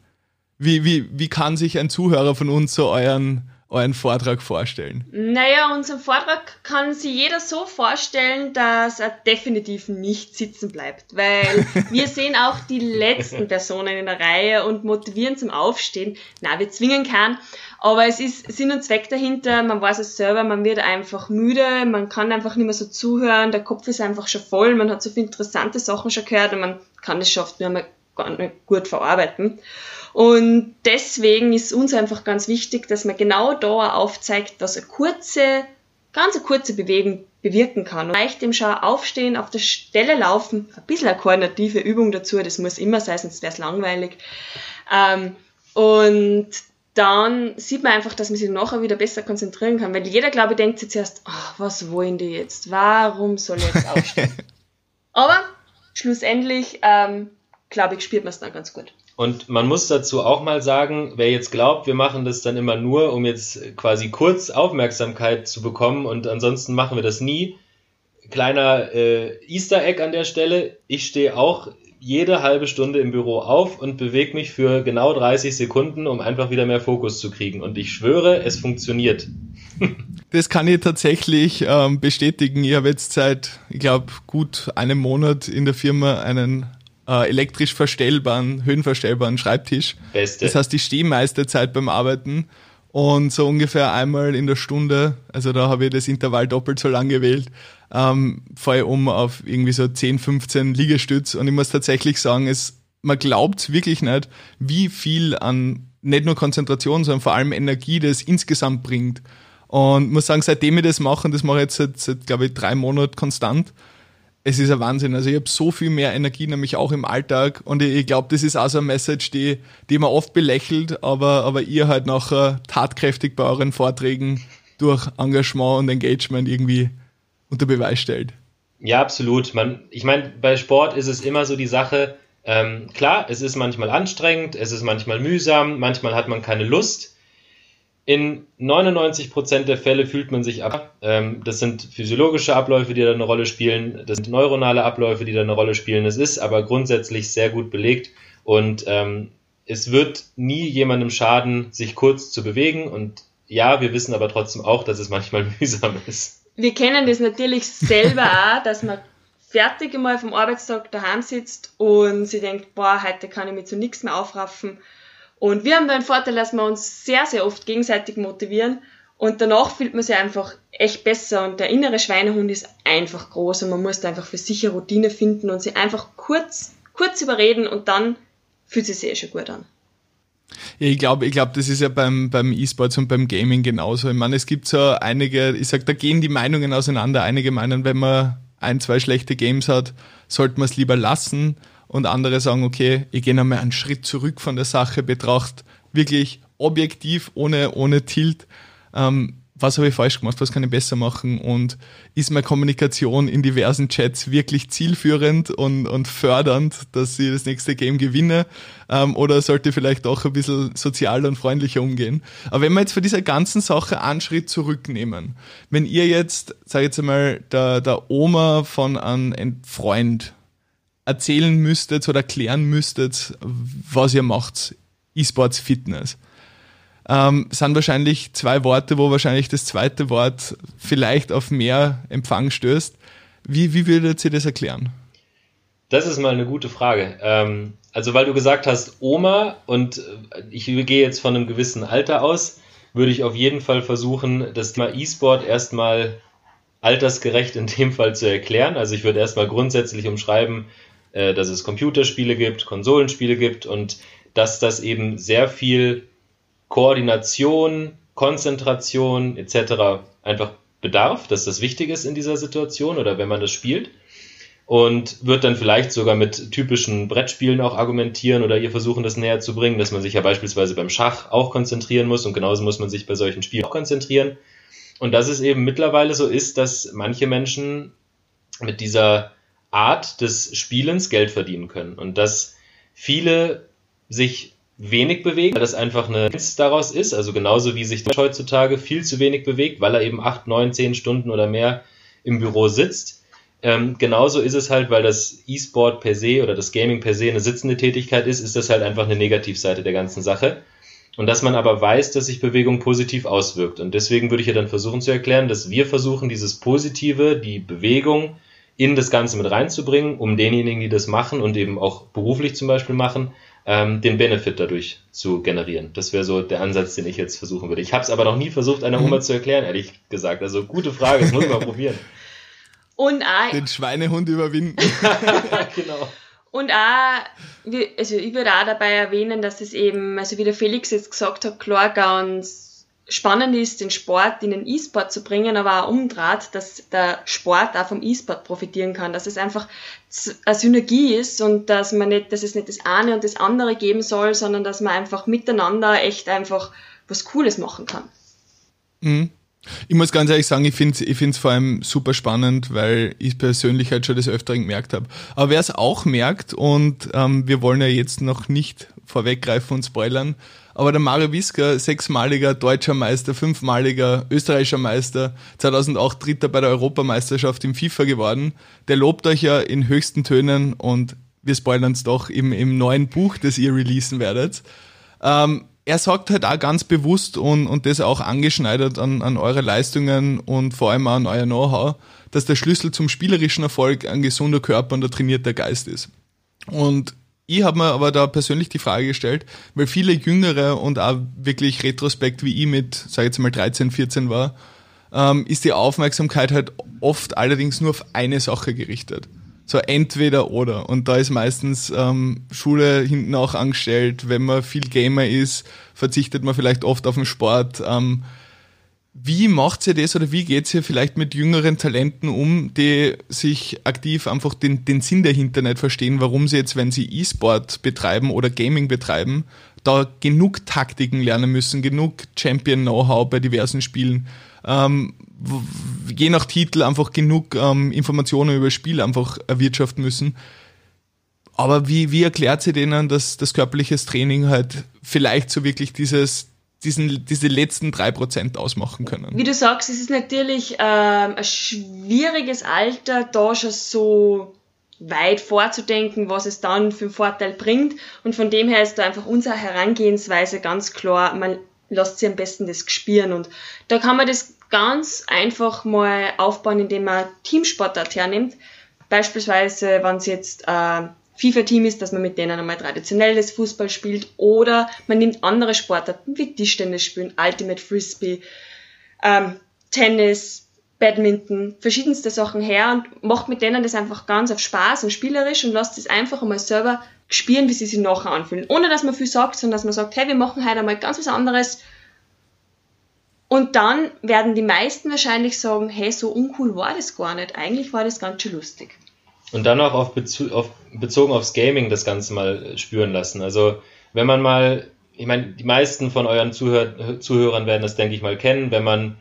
Speaker 1: Wie, wie, wie kann sich ein Zuhörer von uns so euren, euren Vortrag vorstellen?
Speaker 2: Naja, unseren Vortrag kann sich jeder so vorstellen, dass er definitiv nicht sitzen bleibt, weil [LAUGHS] wir sehen auch die letzten Personen in der Reihe und motivieren zum Aufstehen. Na, wir zwingen keinen, aber es ist Sinn und Zweck dahinter, man weiß es selber, man wird einfach müde, man kann einfach nicht mehr so zuhören, der Kopf ist einfach schon voll, man hat so viele interessante Sachen schon gehört und man kann es schafft nur mal gar nicht gut verarbeiten. Und deswegen ist uns einfach ganz wichtig, dass man genau da aufzeigt, was eine kurze, ganz eine kurze Bewegung bewirken kann. Und reicht dem schon aufstehen, auf der Stelle laufen, ein bisschen eine koordinative Übung dazu, das muss immer sein, sonst wäre es langweilig. Ähm, und dann sieht man einfach, dass man sich nachher wieder besser konzentrieren kann, weil jeder, glaube ich, denkt sich zuerst, oh, was wollen die jetzt? Warum soll ich jetzt aufstehen? [LAUGHS] Aber schlussendlich, ähm, glaube ich, spürt man es dann ganz gut.
Speaker 3: Und man muss dazu auch mal sagen, wer jetzt glaubt, wir machen das dann immer nur, um jetzt quasi kurz Aufmerksamkeit zu bekommen und ansonsten machen wir das nie. Kleiner äh, Easter Egg an der Stelle. Ich stehe auch jede halbe Stunde im Büro auf und bewege mich für genau 30 Sekunden, um einfach wieder mehr Fokus zu kriegen. Und ich schwöre, es funktioniert. [LAUGHS]
Speaker 1: das kann ich tatsächlich ähm, bestätigen. Ich habe jetzt seit, ich glaube, gut einem Monat in der Firma einen äh, elektrisch verstellbaren, höhenverstellbaren Schreibtisch. Beste. Das heißt, ich stehe meiste Zeit beim Arbeiten und so ungefähr einmal in der Stunde, also da habe ich das Intervall doppelt so lang gewählt, ähm, fahre ich um auf irgendwie so 10, 15 Liegestütz und ich muss tatsächlich sagen, es, man glaubt wirklich nicht, wie viel an nicht nur Konzentration, sondern vor allem Energie das insgesamt bringt. Und muss sagen, seitdem ich das mache, und das mache ich jetzt seit, seit glaube ich, drei Monaten konstant, es ist ein Wahnsinn. Also ich habe so viel mehr Energie, nämlich auch im Alltag. Und ich, ich glaube, das ist auch so eine Message, die, die man oft belächelt, aber, aber ihr halt nachher tatkräftig bei euren Vorträgen durch Engagement und Engagement irgendwie unter Beweis stellt.
Speaker 3: Ja, absolut. Man, ich meine, bei Sport ist es immer so die Sache, ähm, klar, es ist manchmal anstrengend, es ist manchmal mühsam, manchmal hat man keine Lust. In 99% der Fälle fühlt man sich ab. Ähm, das sind physiologische Abläufe, die da eine Rolle spielen. Das sind neuronale Abläufe, die da eine Rolle spielen. Es ist aber grundsätzlich sehr gut belegt und ähm, es wird nie jemandem schaden, sich kurz zu bewegen. Und ja, wir wissen aber trotzdem auch, dass es manchmal [LAUGHS] mühsam ist.
Speaker 2: Wir kennen das natürlich selber [LAUGHS] auch, dass man fertig einmal vom Arbeitstag daheim sitzt und sie denkt, boah, heute kann ich mich zu nichts mehr aufraffen und wir haben da den Vorteil, dass wir uns sehr, sehr oft gegenseitig motivieren und danach fühlt man sich einfach echt besser und der innere Schweinehund ist einfach groß und man muss da einfach für sich eine Routine finden und sich einfach kurz, kurz überreden und dann fühlt sich eh schon gut an.
Speaker 1: Ja, ich glaube, ich glaube, das ist ja beim, beim E-Sports und beim Gaming genauso. Ich meine, es gibt so einige, ich sag, da gehen die Meinungen auseinander. Einige meinen, wenn man ein, zwei schlechte Games hat, sollte man es lieber lassen und andere sagen, okay, ich gehe nochmal einen Schritt zurück von der Sache, betrachte wirklich objektiv, ohne, ohne Tilt, ähm, was habe ich falsch gemacht, was kann ich besser machen und ist meine Kommunikation in diversen Chats wirklich zielführend und, und fördernd, dass ich das nächste Game gewinne ähm, oder sollte vielleicht auch ein bisschen sozialer und freundlicher umgehen. Aber wenn wir jetzt für diese ganzen Sache einen Schritt zurücknehmen, wenn ihr jetzt, sag ich jetzt einmal, der, der Oma von einem Freund erzählen müsstet oder erklären müsstet, was ihr macht. E-Sports Fitness. Ähm, sind wahrscheinlich zwei Worte, wo wahrscheinlich das zweite Wort vielleicht auf mehr Empfang stößt. Wie, wie würdet ihr das erklären?
Speaker 3: Das ist mal eine gute Frage. Ähm, also, weil du gesagt hast, Oma und äh, ich gehe jetzt von einem gewissen Alter aus, würde ich auf jeden Fall versuchen, das Thema E-Sport erstmal altersgerecht in dem Fall zu erklären. Also, ich würde erstmal grundsätzlich umschreiben, äh, dass es Computerspiele gibt, Konsolenspiele gibt und dass das eben sehr viel Koordination, Konzentration etc. einfach bedarf, dass das wichtig ist in dieser Situation oder wenn man das spielt. Und wird dann vielleicht sogar mit typischen Brettspielen auch argumentieren oder ihr versuchen, das näher zu bringen, dass man sich ja beispielsweise beim Schach auch konzentrieren muss und genauso muss man sich bei solchen Spielen auch konzentrieren. Und dass es eben mittlerweile so ist, dass manche Menschen mit dieser Art des Spielens Geld verdienen können und dass viele sich wenig bewegen, weil das einfach eine daraus ist, also genauso wie sich heutzutage viel zu wenig bewegt, weil er eben acht, neun, zehn Stunden oder mehr im Büro sitzt. Ähm, genauso ist es halt, weil das E-Sport per se oder das Gaming per se eine sitzende Tätigkeit ist, ist das halt einfach eine Negativseite der ganzen Sache. Und dass man aber weiß, dass sich Bewegung positiv auswirkt. Und deswegen würde ich ja dann versuchen zu erklären, dass wir versuchen, dieses Positive, die Bewegung in das Ganze mit reinzubringen, um denjenigen, die das machen und eben auch beruflich zum Beispiel machen, ähm, den Benefit dadurch zu generieren. Das wäre so der Ansatz, den ich jetzt versuchen würde. Ich habe es aber noch nie versucht, einer Oma mhm. zu erklären, ehrlich gesagt. Also gute Frage, das muss man probieren.
Speaker 2: Und auch,
Speaker 1: den Schweinehund überwinden. [LAUGHS] [LAUGHS]
Speaker 2: genau. Und auch, also ich würde auch dabei erwähnen, dass es eben, also wie der Felix jetzt gesagt hat, klar ganz spannend ist, den Sport in den E-Sport zu bringen, aber auch umdraht, dass der Sport auch vom E-Sport profitieren kann, dass es einfach eine Synergie ist und dass man nicht, dass es nicht das eine und das andere geben soll, sondern dass man einfach miteinander echt einfach was Cooles machen kann.
Speaker 1: Mhm. Ich muss ganz ehrlich sagen, ich finde es ich vor allem super spannend, weil ich persönlich halt schon des Öfteren gemerkt habe. Aber wer es auch merkt, und ähm, wir wollen ja jetzt noch nicht vorweggreifen und spoilern, aber der Mario Wiska, sechsmaliger deutscher Meister, fünfmaliger österreichischer Meister, 2008 Dritter bei der Europameisterschaft im FIFA geworden, der lobt euch ja in höchsten Tönen und wir spoilern es doch im, im neuen Buch, das ihr releasen werdet. Ähm, er sagt halt auch ganz bewusst und, und das auch angeschneidert an, an eure Leistungen und vor allem an euer Know-how, dass der Schlüssel zum spielerischen Erfolg ein gesunder Körper und ein trainierter Geist ist. Und ich habe mir aber da persönlich die Frage gestellt, weil viele Jüngere und auch wirklich retrospekt wie ich mit, sag ich jetzt mal 13, 14 war, ähm, ist die Aufmerksamkeit halt oft allerdings nur auf eine Sache gerichtet. So entweder oder. Und da ist meistens ähm, Schule hinten auch angestellt. Wenn man viel Gamer ist, verzichtet man vielleicht oft auf den Sport. Ähm, wie macht ihr das oder wie geht ihr vielleicht mit jüngeren Talenten um, die sich aktiv einfach den, den Sinn dahinter nicht verstehen, warum sie jetzt, wenn sie E-Sport betreiben oder Gaming betreiben, da genug Taktiken lernen müssen, genug Champion-Know-how bei diversen Spielen, ähm, je nach Titel einfach genug ähm, Informationen über das Spiel einfach erwirtschaften müssen. Aber wie, wie erklärt sie denen, dass das körperliches Training halt vielleicht so wirklich dieses, diesen, diese letzten drei Prozent ausmachen können.
Speaker 2: Wie du sagst, es ist natürlich ähm, ein schwieriges Alter, da schon so weit vorzudenken, was es dann für einen Vorteil bringt. Und von dem her ist da einfach unsere Herangehensweise ganz klar, man lässt sich am besten das spüren. Und da kann man das ganz einfach mal aufbauen, indem man Teamsportart hernimmt. Beispielsweise, wenn es jetzt äh, FIFA-Team ist, dass man mit denen einmal traditionelles Fußball spielt oder man nimmt andere Sportarten wie Tischtennis spielen, Ultimate Frisbee, ähm, Tennis, Badminton, verschiedenste Sachen her und macht mit denen das einfach ganz auf Spaß und spielerisch und lasst es einfach einmal selber spielen, wie sie sich nachher anfühlen. Ohne dass man viel sagt, sondern dass man sagt, hey, wir machen heute einmal ganz was anderes. Und dann werden die meisten wahrscheinlich sagen, hey, so uncool war das gar nicht. Eigentlich war das ganz schön lustig.
Speaker 3: Und dann auch auf, Bezu auf bezogen aufs Gaming das Ganze mal spüren lassen. Also wenn man mal, ich meine, die meisten von euren Zuhör Zuhörern werden das, denke ich mal, kennen, wenn man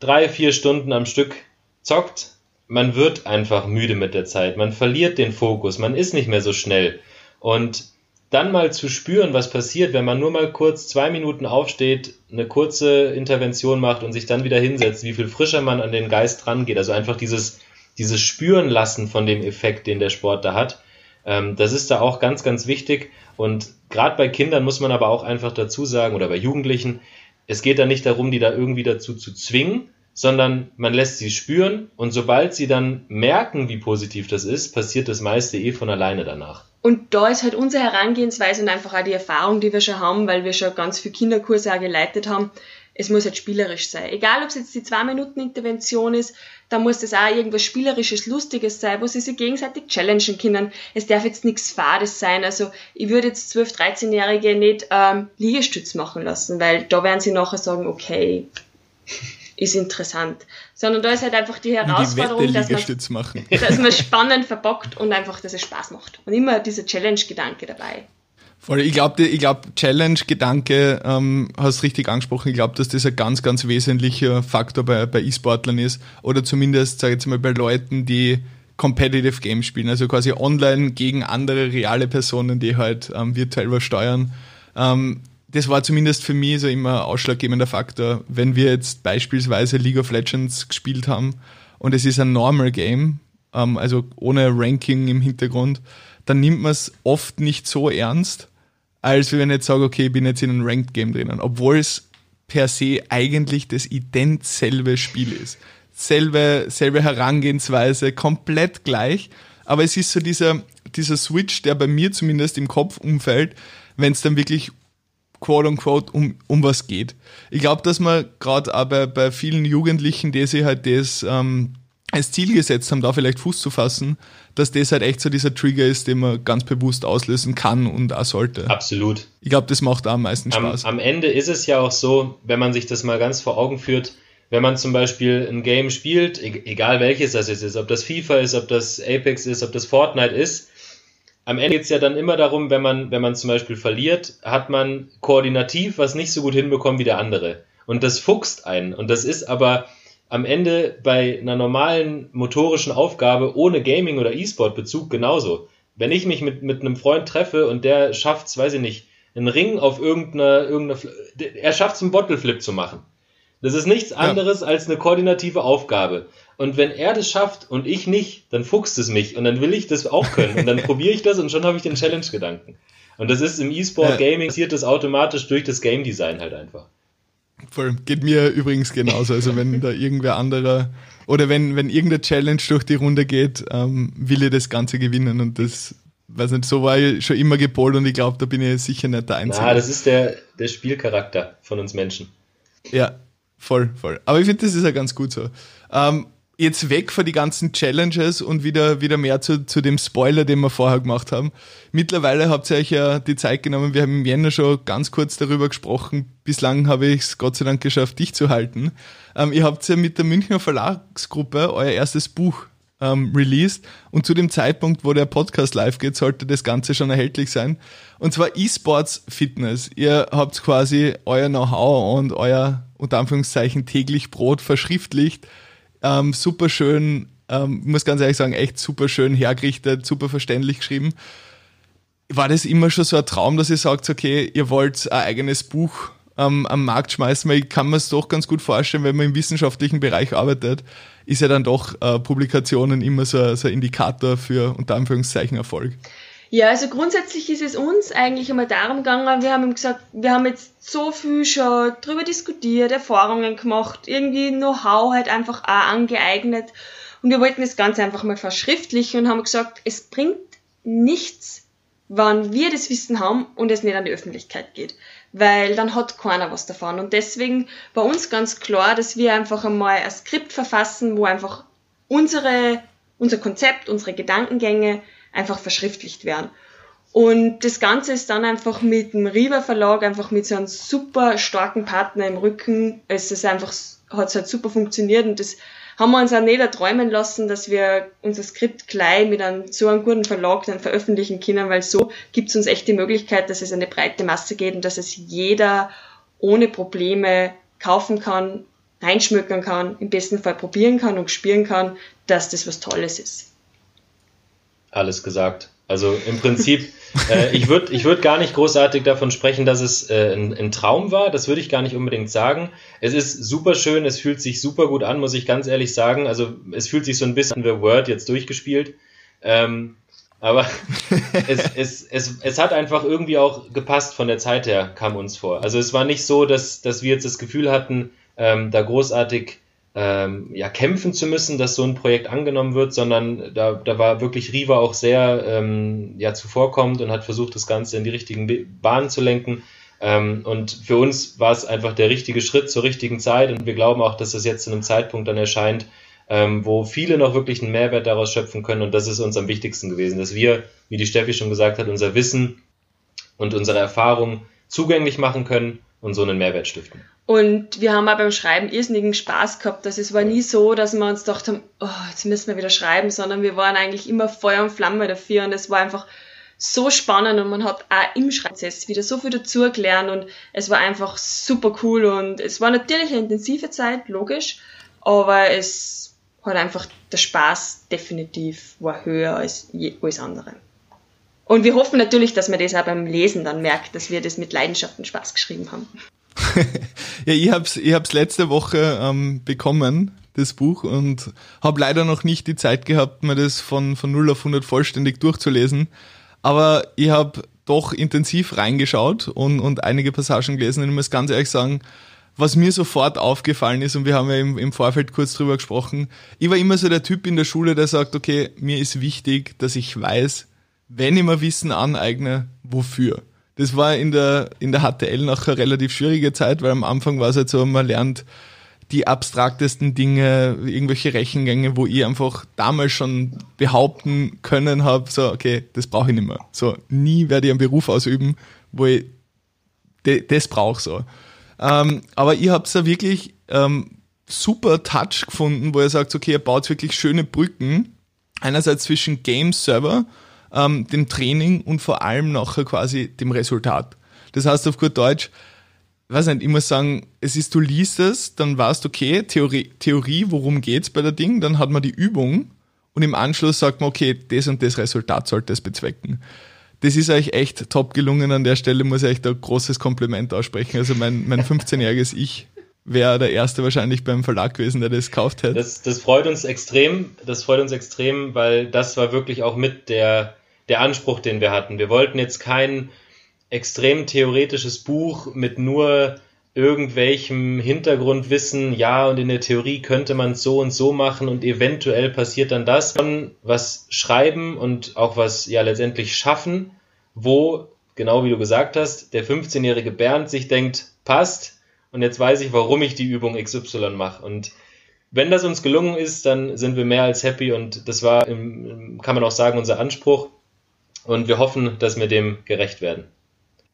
Speaker 3: drei, vier Stunden am Stück zockt, man wird einfach müde mit der Zeit, man verliert den Fokus, man ist nicht mehr so schnell. Und dann mal zu spüren, was passiert, wenn man nur mal kurz zwei Minuten aufsteht, eine kurze Intervention macht und sich dann wieder hinsetzt, wie viel frischer man an den Geist rangeht. Also einfach dieses dieses Spüren lassen von dem Effekt, den der Sport da hat, Ähm, das ist da auch ganz, ganz wichtig. Und gerade bei Kindern muss man aber auch einfach dazu sagen, oder bei Jugendlichen, es geht da nicht darum, die da irgendwie dazu zu zwingen, sondern man lässt sie spüren und sobald sie dann merken, wie positiv das ist, passiert das meiste eh von alleine danach.
Speaker 2: Und da ist halt unsere Herangehensweise und einfach auch die Erfahrung, die wir schon haben, weil wir schon ganz viele Kinderkurse auch geleitet haben, es muss halt spielerisch sein. Egal, ob es jetzt die Zwei-Minuten-Intervention ist, da muss das auch irgendwas Spielerisches, Lustiges sein, wo sie sich gegenseitig challengen können. Es darf jetzt nichts Fades sein. Also ich würde jetzt 12-, 13-Jährige nicht ähm, Liegestütz machen lassen, weil da werden sie nachher sagen, okay, [LAUGHS] ist interessant. Sondern da ist halt einfach die Herausforderung,
Speaker 1: die
Speaker 2: dass, man, [LAUGHS] dass man spannend verpackt und einfach, dass es Spaß macht. Und immer dieser Challenge-Gedanke dabei.
Speaker 1: Voll, ich glaube, ich glaub, Challenge-Gedanke ähm, hast richtig angesprochen. Ich glaube, dass das ein ganz, ganz wesentlicher Faktor bei, bei E-Sportlern ist. Oder zumindest, sage ich jetzt mal, bei Leuten, die Competitive Games spielen, also quasi online gegen andere reale Personen, die halt ähm, virtuell was steuern. Ähm, das war zumindest für mich so immer ein ausschlaggebender Faktor, wenn wir jetzt beispielsweise League of Legends gespielt haben und es ist ein Normal Game, ähm, also ohne Ranking im Hintergrund, dann nimmt man es oft nicht so ernst, als wenn ich jetzt sage, okay, ich bin jetzt in einem Ranked Game drinnen, obwohl es per se eigentlich das ident selbe Spiel ist. Selbe, selbe Herangehensweise, komplett gleich, aber es ist so dieser, dieser Switch, der bei mir zumindest im Kopf umfällt, wenn es dann wirklich quote unquote um, um was geht. Ich glaube, dass man gerade bei, bei vielen Jugendlichen, die sich halt das ähm, als Ziel gesetzt haben, da vielleicht Fuß zu fassen, dass das halt echt so dieser Trigger ist, den man ganz bewusst auslösen kann und auch sollte.
Speaker 3: Absolut.
Speaker 1: Ich glaube, das macht am meisten Spaß.
Speaker 3: Am, am Ende ist es ja auch so, wenn man sich das mal ganz vor Augen führt, wenn man zum Beispiel ein Game spielt, e-, egal welches das jetzt ist, ob das FIFA ist, ob das Apex ist, ob das Fortnite ist, am Ende geht es ja dann immer darum, wenn man, wenn man zum Beispiel verliert, hat man koordinativ was nicht so gut hinbekommen wie der andere. Und das fuchst einen. Und das ist aber am Ende bei einer normalen motorischen Aufgabe ohne Gaming oder E-Sport-Bezug genauso. Wenn ich mich mit, mit einem Freund treffe und der schafft weiß ich nicht, einen Ring auf irgendeine, irgendeine er schafft es, einen Bottleflip zu machen. Das ist nichts anderes ja. als eine koordinative Aufgabe. Und wenn er das schafft und ich nicht, dann fuchst es mich und dann will ich das auch können und dann [LAUGHS] probiere ich das und schon habe ich den Challenge-Gedanken. Und das ist im E-Sport-Gaming passiert das automatisch durch das Game-Design halt einfach.
Speaker 1: Voll. Geht mir übrigens genauso. Also wenn da irgendwer anderer oder wenn, wenn irgendeine Challenge durch die Runde geht, ähm, will ich das Ganze gewinnen und das, weiß nicht, so war ich schon immer gepolt und ich glaube, da bin ich sicher nicht der Einzige.
Speaker 3: Ah, das ist der, der Spielcharakter von uns Menschen.
Speaker 1: Ja, voll, voll. Aber ich finde, das ist ja ganz gut so. Ähm, jetzt weg von die ganzen Challenges und wieder, wieder mehr zu, zu dem Spoiler, den wir vorher gemacht haben. Mittlerweile habt ihr euch ja die Zeit genommen, wir haben im Jänner schon ganz kurz darüber gesprochen. Bislang habe ich es Gott sei Dank geschafft, dich zu halten. Ähm, ihr habt ja mit der Münchner Verlagsgruppe euer erstes Buch ähm, released und zu dem Zeitpunkt, wo der Podcast live geht, sollte das Ganze schon erhältlich sein. Und zwar E-Sports Fitness. Ihr habt quasi euer Know-how und euer unter Anführungszeichen täglich Brot verschriftlicht ähm, super schön, ähm, muss ganz ehrlich sagen, echt super schön hergerichtet, super verständlich geschrieben. War das immer schon so ein Traum, dass ihr sagt, okay, ihr wollt ein eigenes Buch ähm, am Markt schmeißen? Weil ich kann mir es doch ganz gut vorstellen, wenn man im wissenschaftlichen Bereich arbeitet, ist ja dann doch äh, Publikationen immer so, so ein Indikator für unter Anführungszeichen Erfolg.
Speaker 2: Ja, also grundsätzlich ist es uns eigentlich einmal darum gegangen, wir haben gesagt, wir haben jetzt so viel schon drüber diskutiert, Erfahrungen gemacht, irgendwie Know-how halt einfach auch angeeignet. Und wir wollten das Ganze einfach mal verschriftlichen und haben gesagt, es bringt nichts, wann wir das Wissen haben und es nicht an die Öffentlichkeit geht, weil dann hat keiner was davon. Und deswegen war uns ganz klar, dass wir einfach einmal ein Skript verfassen, wo einfach unsere, unser Konzept, unsere Gedankengänge einfach verschriftlicht werden. Und das Ganze ist dann einfach mit dem Riva Verlag, einfach mit so einem super starken Partner im Rücken. Es ist einfach, hat es halt super funktioniert und das haben wir uns auch nicht erträumen lassen, dass wir unser Skript gleich mit einem so einem guten Verlag dann veröffentlichen können, weil so gibt es uns echt die Möglichkeit, dass es eine breite Masse geht und dass es jeder ohne Probleme kaufen kann, reinschmücken kann, im besten Fall probieren kann und spüren kann, dass das was Tolles ist
Speaker 3: alles gesagt. Also im Prinzip, [LAUGHS] äh, ich würde ich würd gar nicht großartig davon sprechen, dass es äh, ein, ein, Traum war. Das würde ich gar nicht unbedingt sagen. Es ist super schön, es fühlt sich super gut an, muss ich ganz ehrlich sagen. Also es fühlt sich so ein bisschen wie Word jetzt durchgespielt. Ähm, Aber [LAUGHS] es, es, es, es hat einfach irgendwie auch gepasst von der Zeit her, kam uns vor. Also es war nicht so, dass, dass wir jetzt das Gefühl hatten, ähm, da großartig ähm, ja, kämpfen zu müssen, dass so ein Projekt angenommen wird, sondern da, da war wirklich Riva auch sehr ähm, ja, zuvorkommend und hat versucht, das Ganze in die richtigen Bahnen zu lenken. Ähm, und für uns war es einfach der richtige Schritt zur richtigen Zeit und wir glauben auch, dass das jetzt zu einem Zeitpunkt dann erscheint, ähm, wo viele noch wirklich einen Mehrwert daraus schöpfen können und das ist uns am wichtigsten gewesen, dass wir, wie die Steffi schon gesagt hat, unser Wissen und unsere Erfahrung zugänglich machen können und so einen Mehrwert stiften.
Speaker 2: Und wir haben auch beim Schreiben irrsinnigen Spaß gehabt. Also es war nie so, dass wir uns gedacht haben, oh, jetzt müssen wir wieder schreiben, sondern wir waren eigentlich immer Feuer und Flamme dafür und es war einfach so spannend und man hat auch im Schreibprozess wieder so viel dazu gelernt und es war einfach super cool und es war natürlich eine intensive Zeit, logisch, aber es hat einfach, der Spaß definitiv war höher als alles andere. Und wir hoffen natürlich, dass man das auch beim Lesen dann merkt, dass wir das mit Leidenschaft und Spaß geschrieben haben. [LAUGHS]
Speaker 1: ja, ich hab's, ich hab's letzte Woche ähm, bekommen, das Buch, und habe leider noch nicht die Zeit gehabt, mir das von, von 0 auf 100 vollständig durchzulesen. Aber ich habe doch intensiv reingeschaut und, und einige Passagen gelesen und ich muss ganz ehrlich sagen, was mir sofort aufgefallen ist, und wir haben ja im, im Vorfeld kurz drüber gesprochen, ich war immer so der Typ in der Schule, der sagt, okay, mir ist wichtig, dass ich weiß, wenn ich mir Wissen aneigne, wofür. Das war in der, in der HTL nachher relativ schwierige Zeit, weil am Anfang war es halt so, man lernt die abstraktesten Dinge, irgendwelche Rechengänge, wo ich einfach damals schon behaupten können habe, so, okay, das brauche ich nicht mehr. So, nie werde ich einen Beruf ausüben, wo ich das brauche so. Ähm, aber ich habe es ja wirklich ähm, super Touch gefunden, wo er sagt, okay, er baut wirklich schöne Brücken. Einerseits zwischen Game Server ähm, dem Training und vor allem nachher quasi dem Resultat. Das heißt auf gut Deutsch, weiß nicht, ich muss sagen, es ist, du liest es, dann weißt du, okay, Theorie, Theorie, worum geht's bei der Ding, dann hat man die Übung und im Anschluss sagt man, okay, das und das Resultat sollte es bezwecken. Das ist euch echt top gelungen an der Stelle, muss ich echt ein großes Kompliment aussprechen. Also mein, mein [LAUGHS] 15-jähriges Ich wäre der Erste wahrscheinlich beim Verlag gewesen, der das gekauft hätte.
Speaker 3: Das, das freut uns extrem, das freut uns extrem, weil das war wirklich auch mit der, der Anspruch, den wir hatten. Wir wollten jetzt kein extrem theoretisches Buch mit nur irgendwelchem Hintergrundwissen, ja, und in der Theorie könnte man es so und so machen und eventuell passiert dann das. Was schreiben und auch was ja letztendlich schaffen, wo, genau wie du gesagt hast, der 15-jährige Bernd sich denkt, passt, und jetzt weiß ich, warum ich die Übung XY mache. Und wenn das uns gelungen ist, dann sind wir mehr als happy und das war, kann man auch sagen, unser Anspruch. Und wir hoffen, dass wir dem gerecht werden.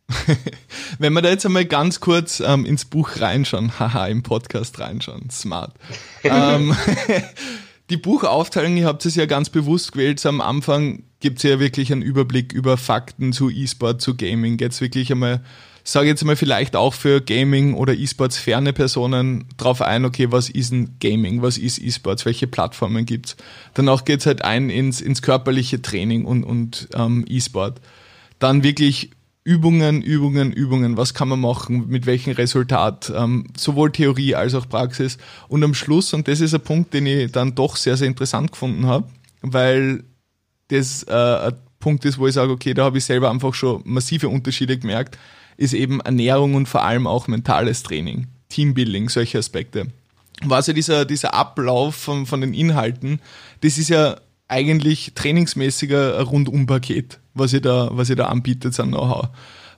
Speaker 3: [LAUGHS]
Speaker 1: Wenn wir da jetzt einmal ganz kurz ähm, ins Buch reinschauen, [LAUGHS] haha, im Podcast reinschauen, smart. [LAUGHS] ähm, die Buchaufteilung, ihr habt es ja ganz bewusst gewählt, am Anfang gibt es ja wirklich einen Überblick über Fakten zu E-Sport, zu Gaming. Jetzt wirklich einmal, sage jetzt mal vielleicht auch für Gaming oder E-Sports ferne Personen drauf ein, okay, was ist ein Gaming, was ist E-Sports, welche Plattformen gibt's? Danach geht's halt ein ins, ins körperliche Training und, und ähm, E-Sport. Dann wirklich Übungen, Übungen, Übungen, was kann man machen, mit welchem Resultat, ähm, sowohl Theorie als auch Praxis. Und am Schluss, und das ist ein Punkt, den ich dann doch sehr, sehr interessant gefunden habe, weil das äh, Punkt ist, wo ich sage, okay, da habe ich selber einfach schon massive Unterschiede gemerkt, ist eben Ernährung und vor allem auch mentales Training, Teambuilding, solche Aspekte. Was ja dieser, dieser Ablauf von, von den Inhalten, das ist ja eigentlich trainingsmäßiger Rundumpaket, was ihr da, was ihr da anbietet an Know-how.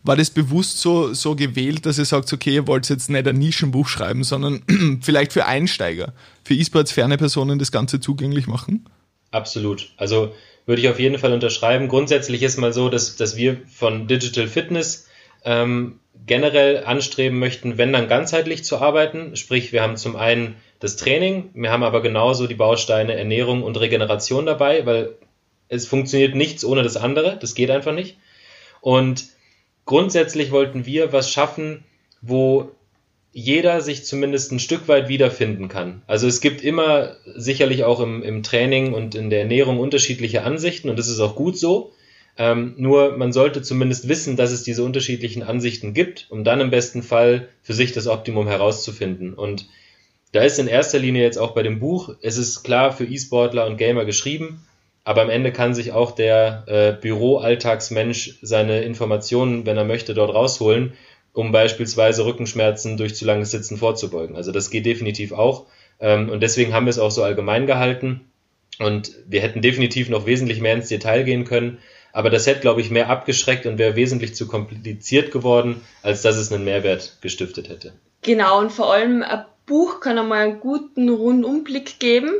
Speaker 1: War das bewusst so, so gewählt, dass ihr sagt, okay, ihr wollt jetzt nicht ein Nischenbuch schreiben, sondern [CLEARS THROAT] vielleicht für Einsteiger, für E-Sports ferne Personen das Ganze zugänglich machen?
Speaker 3: Absolut. Also würde ich auf jeden Fall unterschreiben. Grundsätzlich ist mal so, dass, dass wir von Digital Fitness ähm, generell anstreben möchten, wenn dann ganzheitlich zu arbeiten. Sprich, wir haben zum einen das Training. Wir haben aber genauso die Bausteine Ernährung und Regeneration dabei, weil es funktioniert nichts ohne das andere. Das geht einfach nicht. Und grundsätzlich wollten wir was schaffen, wo jeder sich zumindest ein Stück weit wiederfinden kann. Also es gibt immer sicherlich auch im, im Training und in der Ernährung unterschiedliche Ansichten und das ist auch gut so. Ähm, nur man sollte zumindest wissen, dass es diese unterschiedlichen Ansichten gibt, um dann im besten Fall für sich das Optimum herauszufinden. Und da ist in erster Linie jetzt auch bei dem Buch, es ist klar für E-Sportler und Gamer geschrieben, aber am Ende kann sich auch der äh, Büro-Alltagsmensch seine Informationen, wenn er möchte, dort rausholen, um beispielsweise Rückenschmerzen durch zu langes Sitzen vorzubeugen. Also das geht definitiv auch. Ähm, und deswegen haben wir es auch so allgemein gehalten. Und wir hätten definitiv noch wesentlich mehr ins Detail gehen können. Aber das hätte, glaube ich, mehr abgeschreckt und wäre wesentlich zu kompliziert geworden, als dass es einen Mehrwert gestiftet hätte.
Speaker 2: Genau, und vor allem ein Buch kann einmal einen guten Rundumblick geben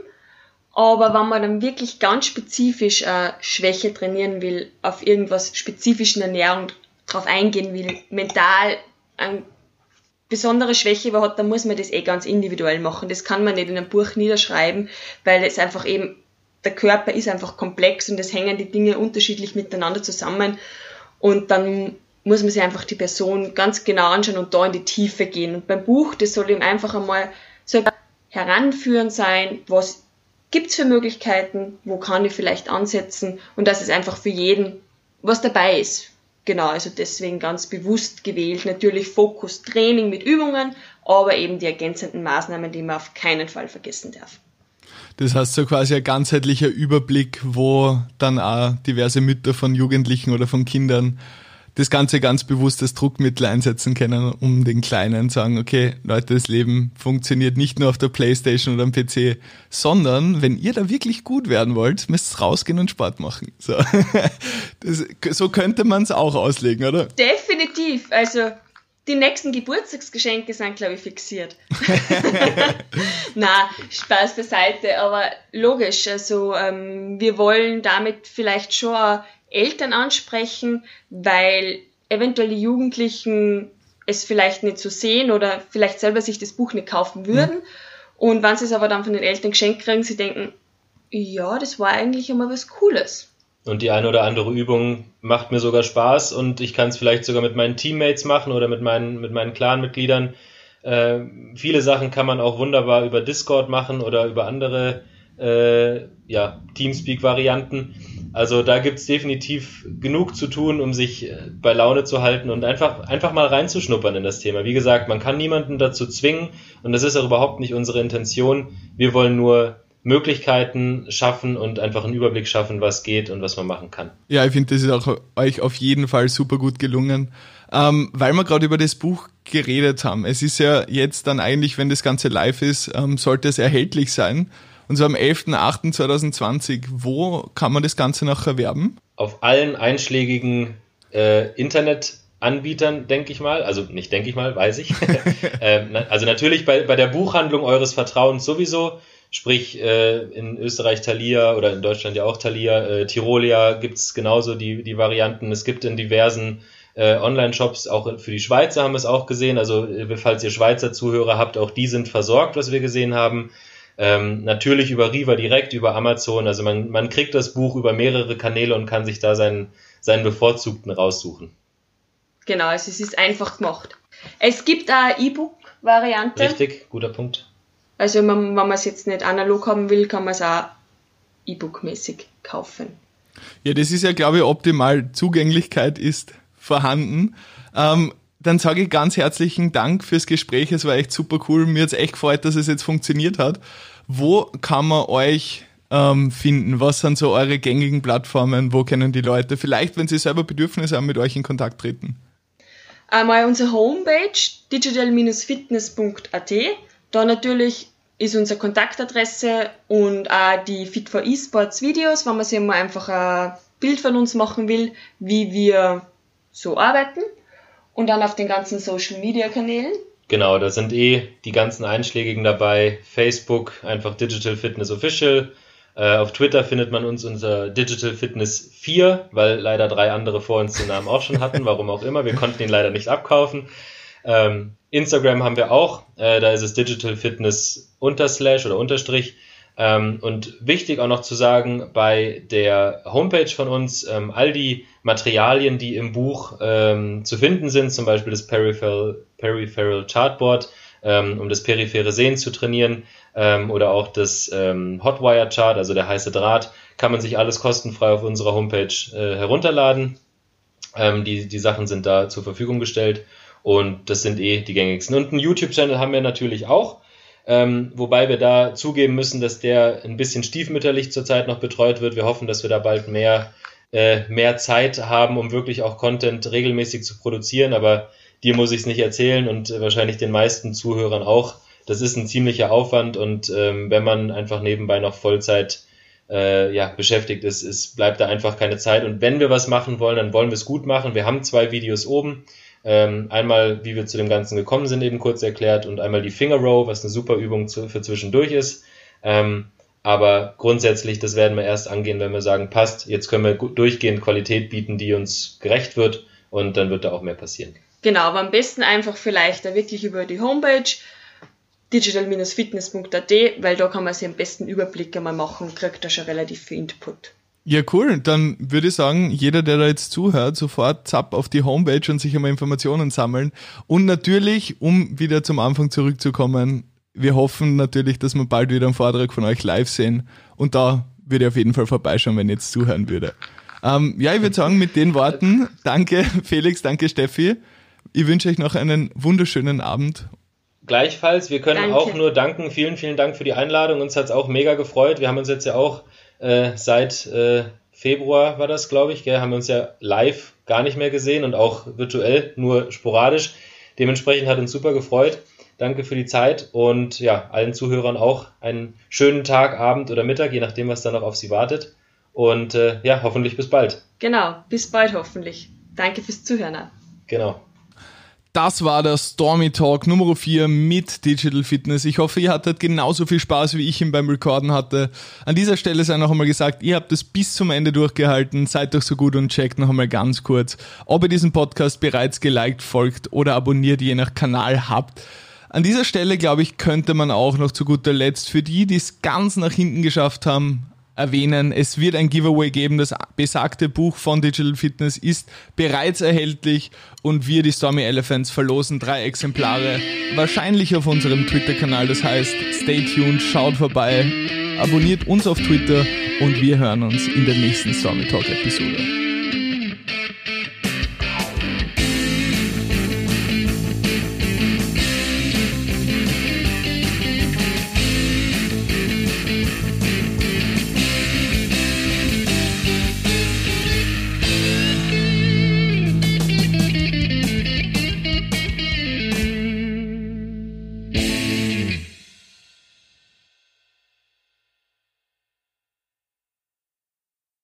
Speaker 2: aber wenn man dann wirklich ganz spezifisch äh, Schwäche trainieren will, auf irgendwas spezifischen Ernährung drauf eingehen will, mental eine besondere Schwäche hat, dann muss man das eh ganz individuell machen. Das kann man nicht in einem Buch niederschreiben, weil es einfach eben, der Körper ist einfach komplex und es hängen die Dinge unterschiedlich miteinander zusammen und dann muss man sich einfach die Person ganz genau anschauen und da in die Tiefe gehen. Und beim Buch, das soll eben einfach einmal so heranführen sein, was gibt's für Möglichkeiten, wo kann ich vielleicht ansetzen und dass es einfach für jeden was dabei ist. Genau, also deswegen ganz bewusst gewählt. Natürlich Fokus Training mit Übungen, aber eben die ergänzenden Maßnahmen, die man auf keinen Fall vergessen darf.
Speaker 1: Das heißt so quasi ein ganzheitlicher Überblick, wo dann auch diverse Mütter von Jugendlichen oder von Kindern das Ganze ganz bewusst als Druckmittel einsetzen können, um den Kleinen zu sagen, okay, Leute, das Leben funktioniert nicht nur auf der Playstation oder am PC, sondern wenn ihr da wirklich gut werden wollt, müsst ihr rausgehen und Sport machen. So, [LAUGHS] das, so könnte man es auch auslegen, oder?
Speaker 2: Definitiv. Also die nächsten Geburtstagsgeschenke sind, glaube ich, fixiert. [LAUGHS] [LAUGHS] Na, Spaß beiseite, aber logisch. Also ähm, wir wollen damit vielleicht schon Eltern ansprechen, weil eventuell die Jugendlichen es vielleicht nicht so sehen oder vielleicht selber sich das Buch nicht kaufen würden. Mhm. Und wenn sie es aber dann von den Eltern geschenkt kriegen, sie denken, ja, das war eigentlich immer was Cooles.
Speaker 3: Und die eine oder andere Übung macht mir sogar Spaß und ich kann es vielleicht sogar mit meinen Teammates machen oder mit meinen, mit meinen Clan-Mitgliedern. Äh, viele Sachen kann man auch wunderbar über Discord machen oder über andere äh, ja, Teamspeak-Varianten. Also da gibt's definitiv genug zu tun, um sich äh, bei Laune zu halten und einfach, einfach mal reinzuschnuppern in das Thema. Wie gesagt, man kann niemanden dazu zwingen und das ist auch überhaupt nicht unsere Intention. Wir wollen nur Möglichkeiten schaffen und einfach einen Überblick schaffen, was geht und was man machen kann.
Speaker 1: Ja, ich finde, das ist auch euch auf jeden Fall super gut gelungen. Ähm, weil wir gerade über das Buch geredet haben. Es ist ja jetzt dann eigentlich, wenn das Ganze live ist, ähm, sollte es erhältlich sein. Und zwar am 11.08.2020. Wo kann man das Ganze noch erwerben?
Speaker 3: Auf allen einschlägigen äh, Internetanbietern, denke ich mal. Also nicht denke ich mal, weiß ich. [LAUGHS] [LAUGHS] ähm, also natürlich bei, bei der Buchhandlung eures Vertrauens sowieso. Sprich, äh, in Österreich Thalia oder in Deutschland ja auch Thalia, äh, Tirolia gibt es genauso die, die Varianten. Es gibt in diversen äh, Online-Shops, auch für die Schweizer haben wir es auch gesehen. Also, falls ihr Schweizer Zuhörer habt, auch die sind versorgt, was wir gesehen haben. Ähm, natürlich über Riva direkt, über Amazon. Also man, man kriegt das Buch über mehrere Kanäle und kann sich da seinen, seinen bevorzugten raussuchen.
Speaker 2: Genau, also es ist einfach gemacht. Es gibt eine E-Book-Variante.
Speaker 3: Richtig, guter Punkt.
Speaker 2: Also wenn man, wenn man es jetzt nicht analog haben will, kann man es auch E-Book-mäßig kaufen.
Speaker 1: Ja, das ist ja, glaube ich, optimal. Zugänglichkeit ist vorhanden. Ähm, dann sage ich ganz herzlichen Dank fürs Gespräch. Es war echt super cool. Mir hat es echt gefreut, dass es jetzt funktioniert hat. Wo kann man euch ähm, finden? Was sind so eure gängigen Plattformen? Wo können die Leute vielleicht, wenn sie selber Bedürfnisse haben, mit euch in Kontakt treten?
Speaker 2: Einmal unsere Homepage digital-fitness.at. Da natürlich ist unsere Kontaktadresse und auch die Fit for Esports Videos, wenn man sich mal einfach ein Bild von uns machen will, wie wir so arbeiten. Und dann auf den ganzen Social Media Kanälen.
Speaker 3: Genau, da sind eh die ganzen einschlägigen dabei. Facebook, einfach Digital Fitness Official. Äh, auf Twitter findet man uns unter Digital Fitness 4, weil leider drei andere vor uns den Namen auch schon hatten, warum auch immer. Wir konnten ihn leider nicht abkaufen. Ähm, Instagram haben wir auch, äh, da ist es Digital Fitness Unterslash oder Unterstrich. Ähm, und wichtig auch noch zu sagen, bei der Homepage von uns, ähm, all die Materialien, die im Buch ähm, zu finden sind, zum Beispiel das Peripheral, Peripheral Chartboard, ähm, um das periphere Sehen zu trainieren, ähm, oder auch das ähm, Hotwire Chart, also der heiße Draht, kann man sich alles kostenfrei auf unserer Homepage äh, herunterladen. die, die Sachen sind da zur Verfügung gestellt und das sind eh die gängigsten. Und einen YouTube-Channel haben wir natürlich auch. Ähm, wobei wir da zugeben müssen, dass der ein bisschen stiefmütterlich zurzeit noch betreut wird. Wir hoffen, dass wir da bald mehr, äh, mehr Zeit haben, um wirklich auch Content regelmäßig zu produzieren. Aber dir muss ich es nicht erzählen und wahrscheinlich den meisten Zuhörern auch. Das ist ein ziemlicher Aufwand und ähm, wenn man einfach nebenbei noch Vollzeit äh, ja, beschäftigt ist, ist, bleibt da einfach keine Zeit. Und wenn wir was machen wollen, dann wollen wir es gut machen. Wir haben zwei Videos oben. Ähm, einmal, wie wir zu dem Ganzen gekommen sind, eben kurz erklärt, und einmal die Finger Row, was eine super Übung zu, für zwischendurch ist. Ähm, aber grundsätzlich, das werden wir erst angehen, wenn wir sagen, passt, jetzt können wir durchgehend Qualität bieten, die uns gerecht wird, und dann wird da auch mehr passieren.
Speaker 2: Genau, aber am besten einfach vielleicht da wirklich über die Homepage digital-fitness.at, weil da kann man sich am besten Überblick einmal machen kriegt da schon relativ viel Input.
Speaker 1: Ja, cool. Dann würde ich sagen, jeder, der da jetzt zuhört, sofort zapp auf die Homepage und sich einmal Informationen sammeln. Und natürlich, um wieder zum Anfang zurückzukommen, wir hoffen natürlich, dass wir bald wieder einen Vortrag von euch live sehen. Und da würde ich auf jeden Fall vorbeischauen, wenn ich jetzt zuhören würde. Ähm, ja, ich würde sagen, mit den Worten, danke [LAUGHS] Felix, danke Steffi. Ich wünsche euch noch einen wunderschönen Abend
Speaker 3: Gleichfalls, wir können Danke. auch nur danken. Vielen, vielen Dank für die Einladung. Uns hat es auch mega gefreut. Wir haben uns jetzt ja auch äh, seit äh, Februar war das, glaube ich, gell, haben wir uns ja live gar nicht mehr gesehen und auch virtuell, nur sporadisch. Dementsprechend hat uns super gefreut. Danke für die Zeit und ja, allen Zuhörern auch einen schönen Tag, Abend oder Mittag, je nachdem, was da noch auf Sie wartet. Und äh, ja, hoffentlich bis bald.
Speaker 2: Genau, bis bald hoffentlich. Danke fürs Zuhören.
Speaker 3: Genau.
Speaker 1: Das war der Stormy Talk Nummer 4 mit Digital Fitness. Ich hoffe, ihr hattet genauso viel Spaß, wie ich ihn beim Recorden hatte. An dieser Stelle sei noch einmal gesagt, ihr habt es bis zum Ende durchgehalten. Seid doch so gut und checkt noch einmal ganz kurz, ob ihr diesen Podcast bereits geliked, folgt oder abonniert, je nach Kanal habt. An dieser Stelle, glaube ich, könnte man auch noch zu guter Letzt für die, die es ganz nach hinten geschafft haben, erwähnen, es wird ein Giveaway geben. Das besagte Buch von Digital Fitness ist bereits erhältlich und wir, die Stormy Elephants, verlosen drei Exemplare. Wahrscheinlich auf unserem Twitter-Kanal. Das heißt, stay tuned, schaut vorbei, abonniert uns auf Twitter und wir hören uns in der nächsten Stormy Talk-Episode.